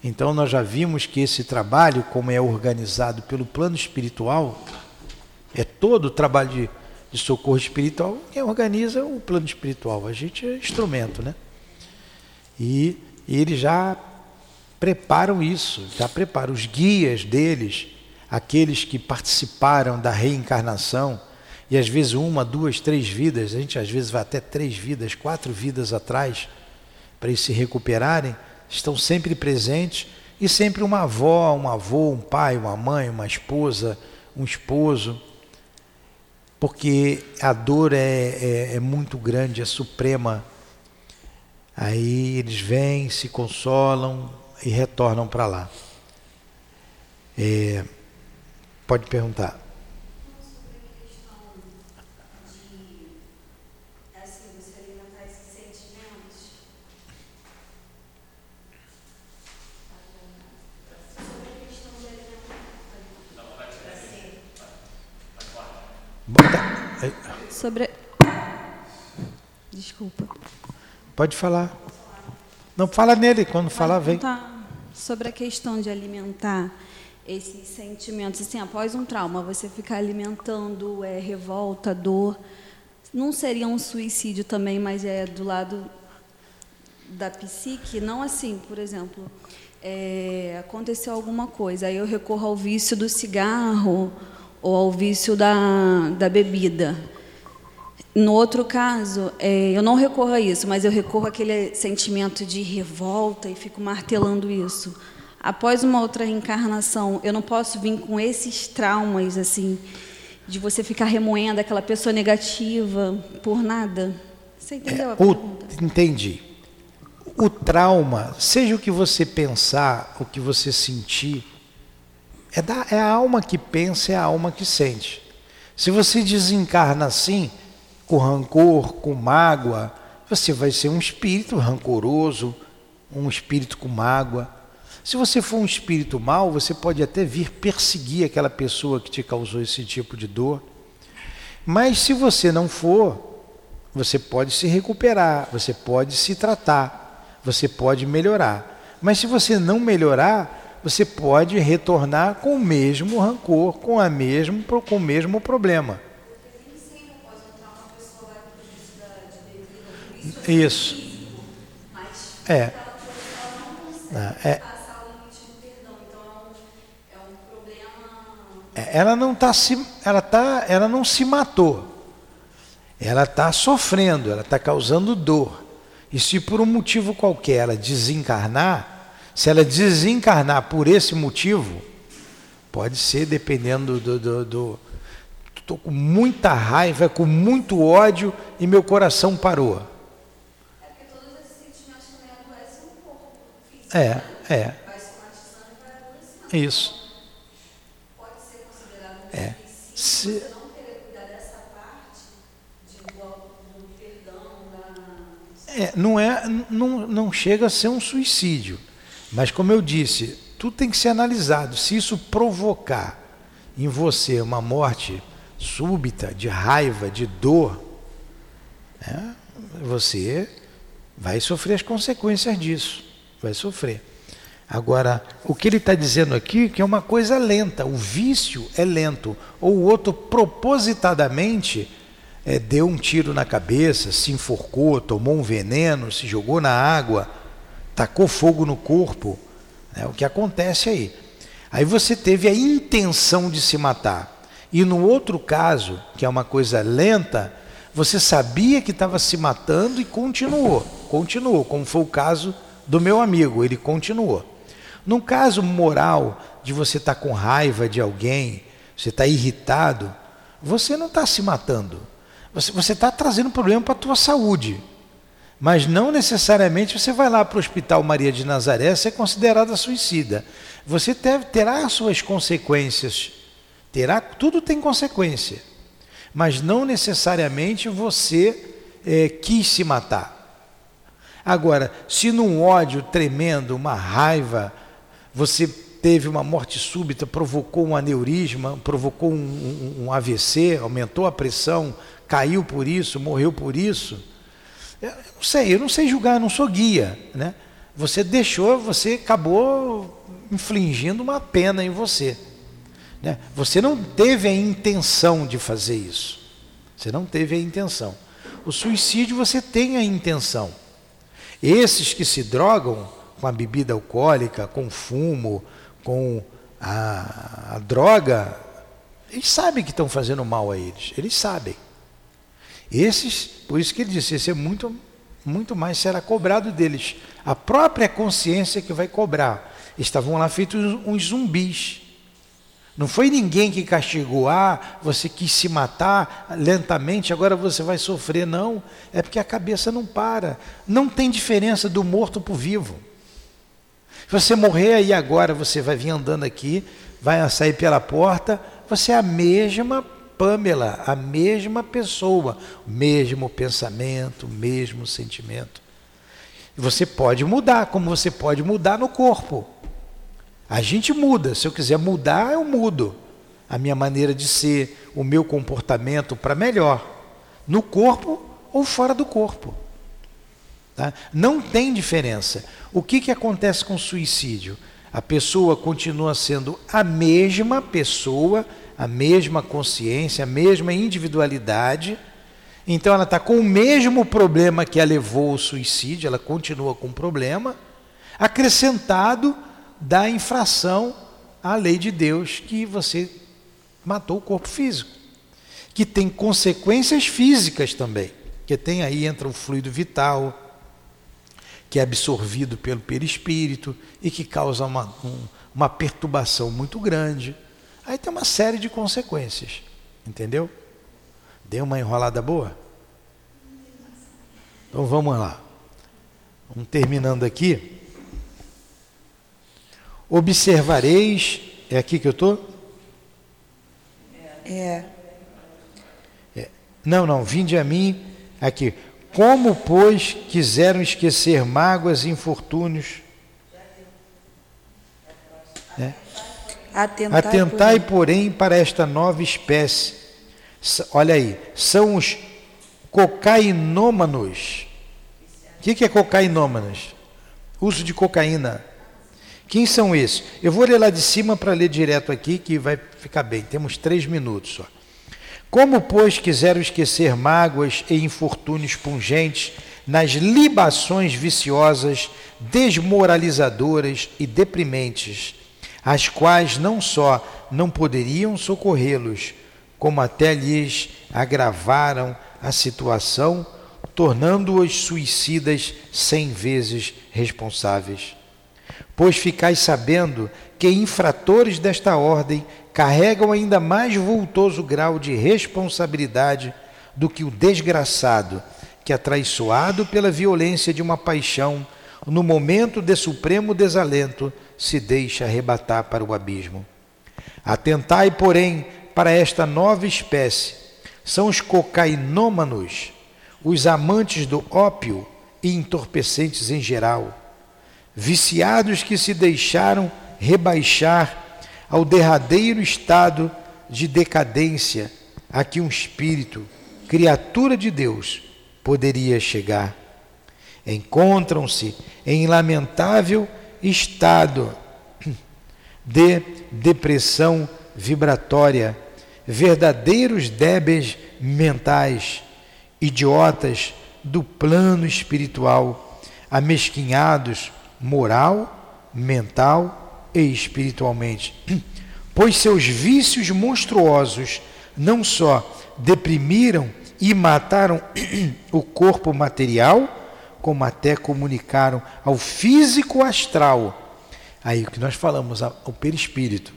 Então nós já vimos que esse trabalho, como é organizado pelo plano espiritual, é todo o trabalho de, de socorro espiritual, quem organiza o plano espiritual, a gente é instrumento, né? E ele já preparam isso, já preparam os guias deles, aqueles que participaram da reencarnação, e às vezes uma, duas, três vidas, a gente às vezes vai até três vidas, quatro vidas atrás, para eles se recuperarem, estão sempre presentes, e sempre uma avó, um avô, um pai, uma mãe, uma esposa, um esposo, porque a dor é, é, é muito grande, é suprema, Aí eles vêm, se consolam e retornam para lá. É, pode perguntar. Sobre. Desculpa. Pode falar. Não fala nele, quando falar, vem. Sobre a questão de alimentar esses sentimentos, assim, após um trauma, você ficar alimentando é, revolta, dor, não seria um suicídio também, mas é do lado da psique, não assim, por exemplo, é, aconteceu alguma coisa, aí eu recorro ao vício do cigarro ou ao vício da, da bebida. No outro caso, é, eu não recorro a isso, mas eu recorro àquele sentimento de revolta e fico martelando isso. Após uma outra reencarnação, eu não posso vir com esses traumas, assim, de você ficar remoendo aquela pessoa negativa por nada. Você entendeu é, a? O, entendi. O trauma, seja o que você pensar, o que você sentir, é, da, é a alma que pensa, é a alma que sente. Se você desencarna assim, com rancor, com mágoa, você vai ser um espírito rancoroso, um espírito com mágoa. Se você for um espírito mau, você pode até vir perseguir aquela pessoa que te causou esse tipo de dor. Mas se você não for, você pode se recuperar, você pode se tratar, você pode melhorar. Mas se você não melhorar, você pode retornar com o mesmo rancor, com, a mesmo, com o mesmo problema. Isso. É. É. é. Ela não tá se, ela tá, ela não se matou. Ela está sofrendo, ela está causando dor. E se por um motivo qualquer ela desencarnar, se ela desencarnar por esse motivo, pode ser dependendo do, do, do estou com muita raiva, com muito ódio e meu coração parou. É, é. Isso. Pode ser considerado um é. Se... É, não, é, não, não chega a ser um suicídio. Mas como eu disse, tudo tem que ser analisado. Se isso provocar em você uma morte súbita, de raiva, de dor, né, você vai sofrer as consequências disso vai sofrer. Agora, o que ele está dizendo aqui que é uma coisa lenta, o vício é lento, ou o outro propositadamente é, deu um tiro na cabeça, se enforcou, tomou um veneno, se jogou na água, tacou fogo no corpo, é o que acontece aí. Aí você teve a intenção de se matar. E no outro caso, que é uma coisa lenta, você sabia que estava se matando e continuou, continuou, como foi o caso do meu amigo, ele continuou. Num caso moral de você estar tá com raiva de alguém, você está irritado, você não está se matando. Você está trazendo problema para a tua saúde. Mas não necessariamente você vai lá para o Hospital Maria de Nazaré ser considerada suicida. Você deve, terá as suas consequências. Terá, tudo tem consequência. Mas não necessariamente você é, quis se matar. Agora, se num ódio tremendo, uma raiva, você teve uma morte súbita, provocou um aneurisma, provocou um, um, um AVC, aumentou a pressão, caiu por isso, morreu por isso. Eu não sei, eu não sei julgar, eu não sou guia, né? Você deixou, você acabou infligindo uma pena em você. Né? Você não teve a intenção de fazer isso. Você não teve a intenção. O suicídio você tem a intenção. Esses que se drogam com a bebida alcoólica, com fumo, com a, a droga, eles sabem que estão fazendo mal a eles, eles sabem. Esses, por isso que ele disse, esse é muito, muito mais será cobrado deles. A própria consciência que vai cobrar. Estavam lá feitos uns zumbis. Não foi ninguém que castigou, ah, você quis se matar lentamente, agora você vai sofrer. Não, é porque a cabeça não para. Não tem diferença do morto para o vivo. Se você morrer aí agora, você vai vir andando aqui, vai sair pela porta, você é a mesma Pamela, a mesma pessoa, o mesmo pensamento, o mesmo sentimento. Você pode mudar, como você pode mudar no corpo. A gente muda. Se eu quiser mudar, eu mudo. A minha maneira de ser, o meu comportamento para melhor. No corpo ou fora do corpo. Tá? Não tem diferença. O que, que acontece com o suicídio? A pessoa continua sendo a mesma pessoa, a mesma consciência, a mesma individualidade. Então ela está com o mesmo problema que a levou ao suicídio, ela continua com o problema, acrescentado da infração à lei de Deus que você matou o corpo físico, que tem consequências físicas também, que tem aí entra o fluido vital, que é absorvido pelo perispírito e que causa uma, um, uma perturbação muito grande. Aí tem uma série de consequências, entendeu? Deu uma enrolada boa? Então vamos lá. Vamos terminando aqui. Observareis, é aqui que eu estou? É. é. Não, não, vinde a mim aqui. Como, pois, quiseram esquecer mágoas e infortúnios? É. Atentai, Atentai, porém, para esta nova espécie. Olha aí, são os cocainômanos. O que, que é cocainômanos? Uso de cocaína. Quem são esses? Eu vou ler lá de cima para ler direto aqui, que vai ficar bem. Temos três minutos só. Como, pois, quiseram esquecer mágoas e infortúnios pungentes nas libações viciosas, desmoralizadoras e deprimentes, as quais não só não poderiam socorrê-los, como até lhes agravaram a situação, tornando-os suicidas cem vezes responsáveis. Pois ficais sabendo que infratores desta ordem carregam ainda mais vultoso grau de responsabilidade do que o desgraçado, que, atraiçoado pela violência de uma paixão, no momento de supremo desalento, se deixa arrebatar para o abismo. Atentai, porém, para esta nova espécie. São os cocainômanos, os amantes do ópio e entorpecentes em geral viciados que se deixaram rebaixar ao derradeiro estado de decadência a que um espírito, criatura de Deus, poderia chegar. Encontram-se em lamentável estado de depressão vibratória, verdadeiros débeis mentais, idiotas do plano espiritual, amesquinhados moral, mental e espiritualmente. Pois seus vícios monstruosos não só deprimiram e mataram o corpo material, como até comunicaram ao físico astral, aí o que nós falamos, ao perispírito,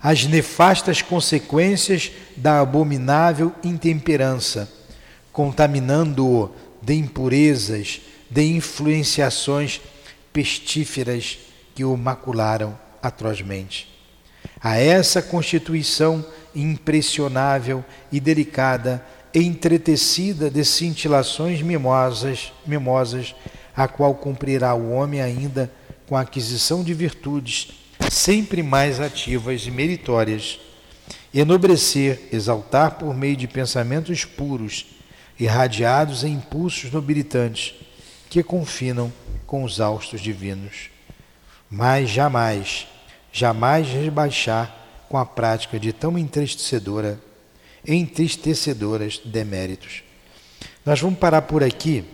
as nefastas consequências da abominável intemperança, contaminando-o de impurezas, de influenciações pestíferas que o macularam atrozmente. A essa constituição impressionável e delicada, entretecida de cintilações mimosas, mimosas, a qual cumprirá o homem ainda com a aquisição de virtudes sempre mais ativas e meritórias, enobrecer, exaltar por meio de pensamentos puros, irradiados em impulsos nobilitantes, que confinam com os austos divinos. Mas jamais, jamais rebaixar com a prática de tão entristecedora, entristecedoras deméritos. Nós vamos parar por aqui.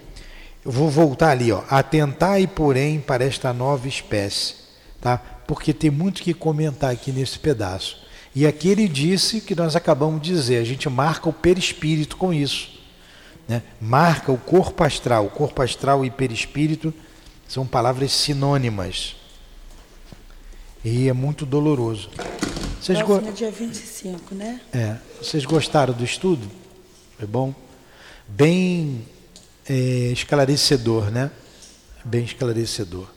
Eu vou voltar ali, ó. Atentai, porém, para esta nova espécie, tá? Porque tem muito que comentar aqui nesse pedaço. E aqui ele disse que nós acabamos de dizer, a gente marca o perispírito com isso. Né? Marca o corpo astral. O corpo astral e perispírito são palavras sinônimas. E é muito doloroso. Vocês Próximo go... dia 25, né? É. Vocês gostaram do estudo? Foi bom? Bem é, esclarecedor, né? Bem esclarecedor.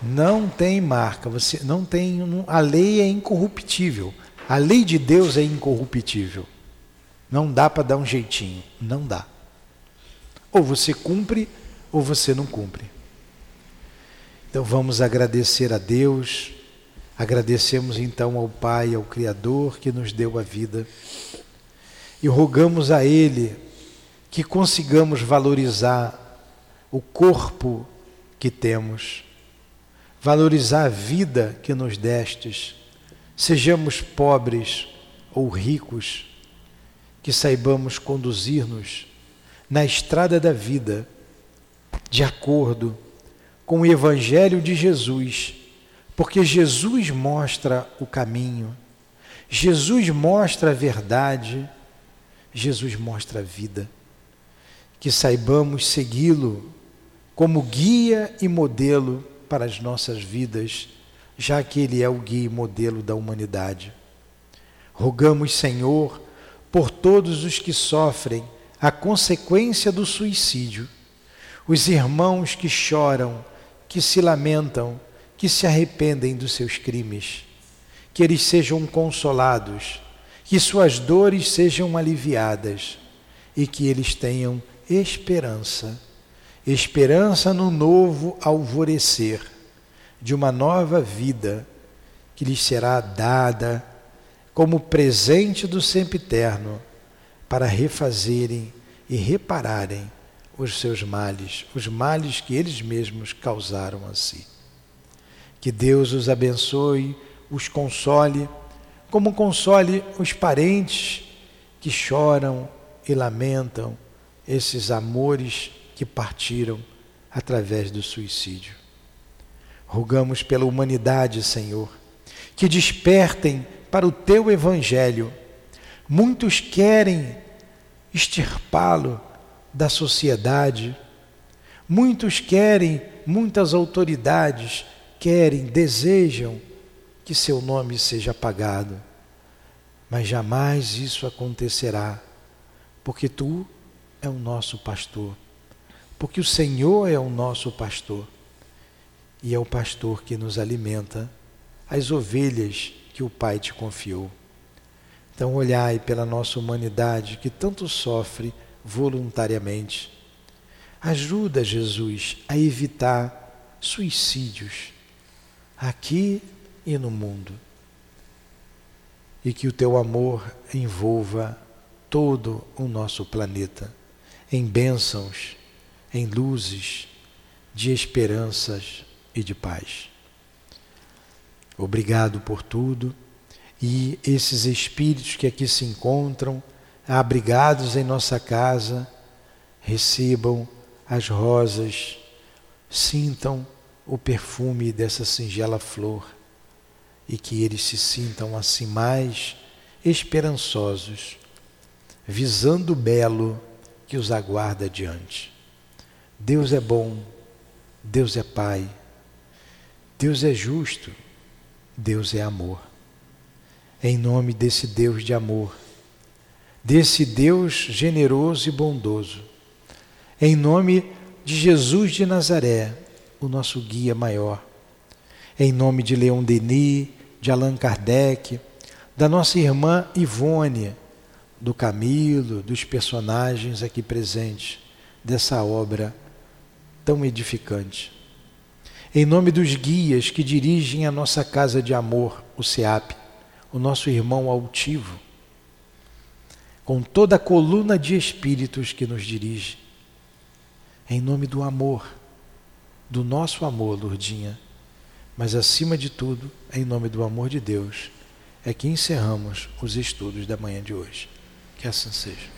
Não tem marca, você não tem. A lei é incorruptível. A lei de Deus é incorruptível. Não dá para dar um jeitinho. Não dá. Ou você cumpre ou você não cumpre. Então vamos agradecer a Deus, agradecemos então ao Pai, ao Criador que nos deu a vida e rogamos a Ele que consigamos valorizar o corpo que temos, valorizar a vida que nos destes, sejamos pobres ou ricos, que saibamos conduzir-nos na estrada da vida, de acordo com o Evangelho de Jesus, porque Jesus mostra o caminho, Jesus mostra a verdade, Jesus mostra a vida. Que saibamos segui-lo como guia e modelo para as nossas vidas, já que Ele é o guia e modelo da humanidade. Rogamos, Senhor, por todos os que sofrem a consequência do suicídio, os irmãos que choram, que se lamentam, que se arrependem dos seus crimes, que eles sejam consolados, que suas dores sejam aliviadas e que eles tenham esperança. Esperança no novo alvorecer de uma nova vida que lhes será dada como presente do sempiterno para refazerem e repararem os seus males, os males que eles mesmos causaram a si. Que Deus os abençoe, os console, como console os parentes que choram e lamentam esses amores que partiram através do suicídio. Rogamos pela humanidade, Senhor, que despertem para o teu evangelho. Muitos querem extirpá-lo da sociedade. Muitos querem, muitas autoridades querem, desejam que seu nome seja apagado. Mas jamais isso acontecerá, porque tu é o nosso pastor. Porque o Senhor é o nosso pastor. E é o pastor que nos alimenta as ovelhas que o Pai te confiou. Então, olhai pela nossa humanidade que tanto sofre voluntariamente. Ajuda, Jesus, a evitar suicídios aqui e no mundo. E que o teu amor envolva todo o nosso planeta em bênçãos, em luzes de esperanças e de paz. Obrigado por tudo e esses espíritos que aqui se encontram abrigados em nossa casa, recebam as rosas, sintam o perfume dessa singela flor e que eles se sintam assim mais esperançosos, visando o belo que os aguarda diante. Deus é bom, Deus é Pai, Deus é justo, Deus é amor. Em nome desse Deus de amor, desse Deus generoso e bondoso. Em nome de Jesus de Nazaré, o nosso guia maior. Em nome de Leon Denis, de Allan Kardec, da nossa irmã Ivone, do Camilo, dos personagens aqui presentes dessa obra tão edificante. Em nome dos guias que dirigem a nossa casa de amor, o SEAP, o nosso irmão altivo, com toda a coluna de espíritos que nos dirige. Em nome do amor, do nosso amor, Lourdinha, mas acima de tudo, em nome do amor de Deus, é que encerramos os estudos da manhã de hoje. Que assim seja.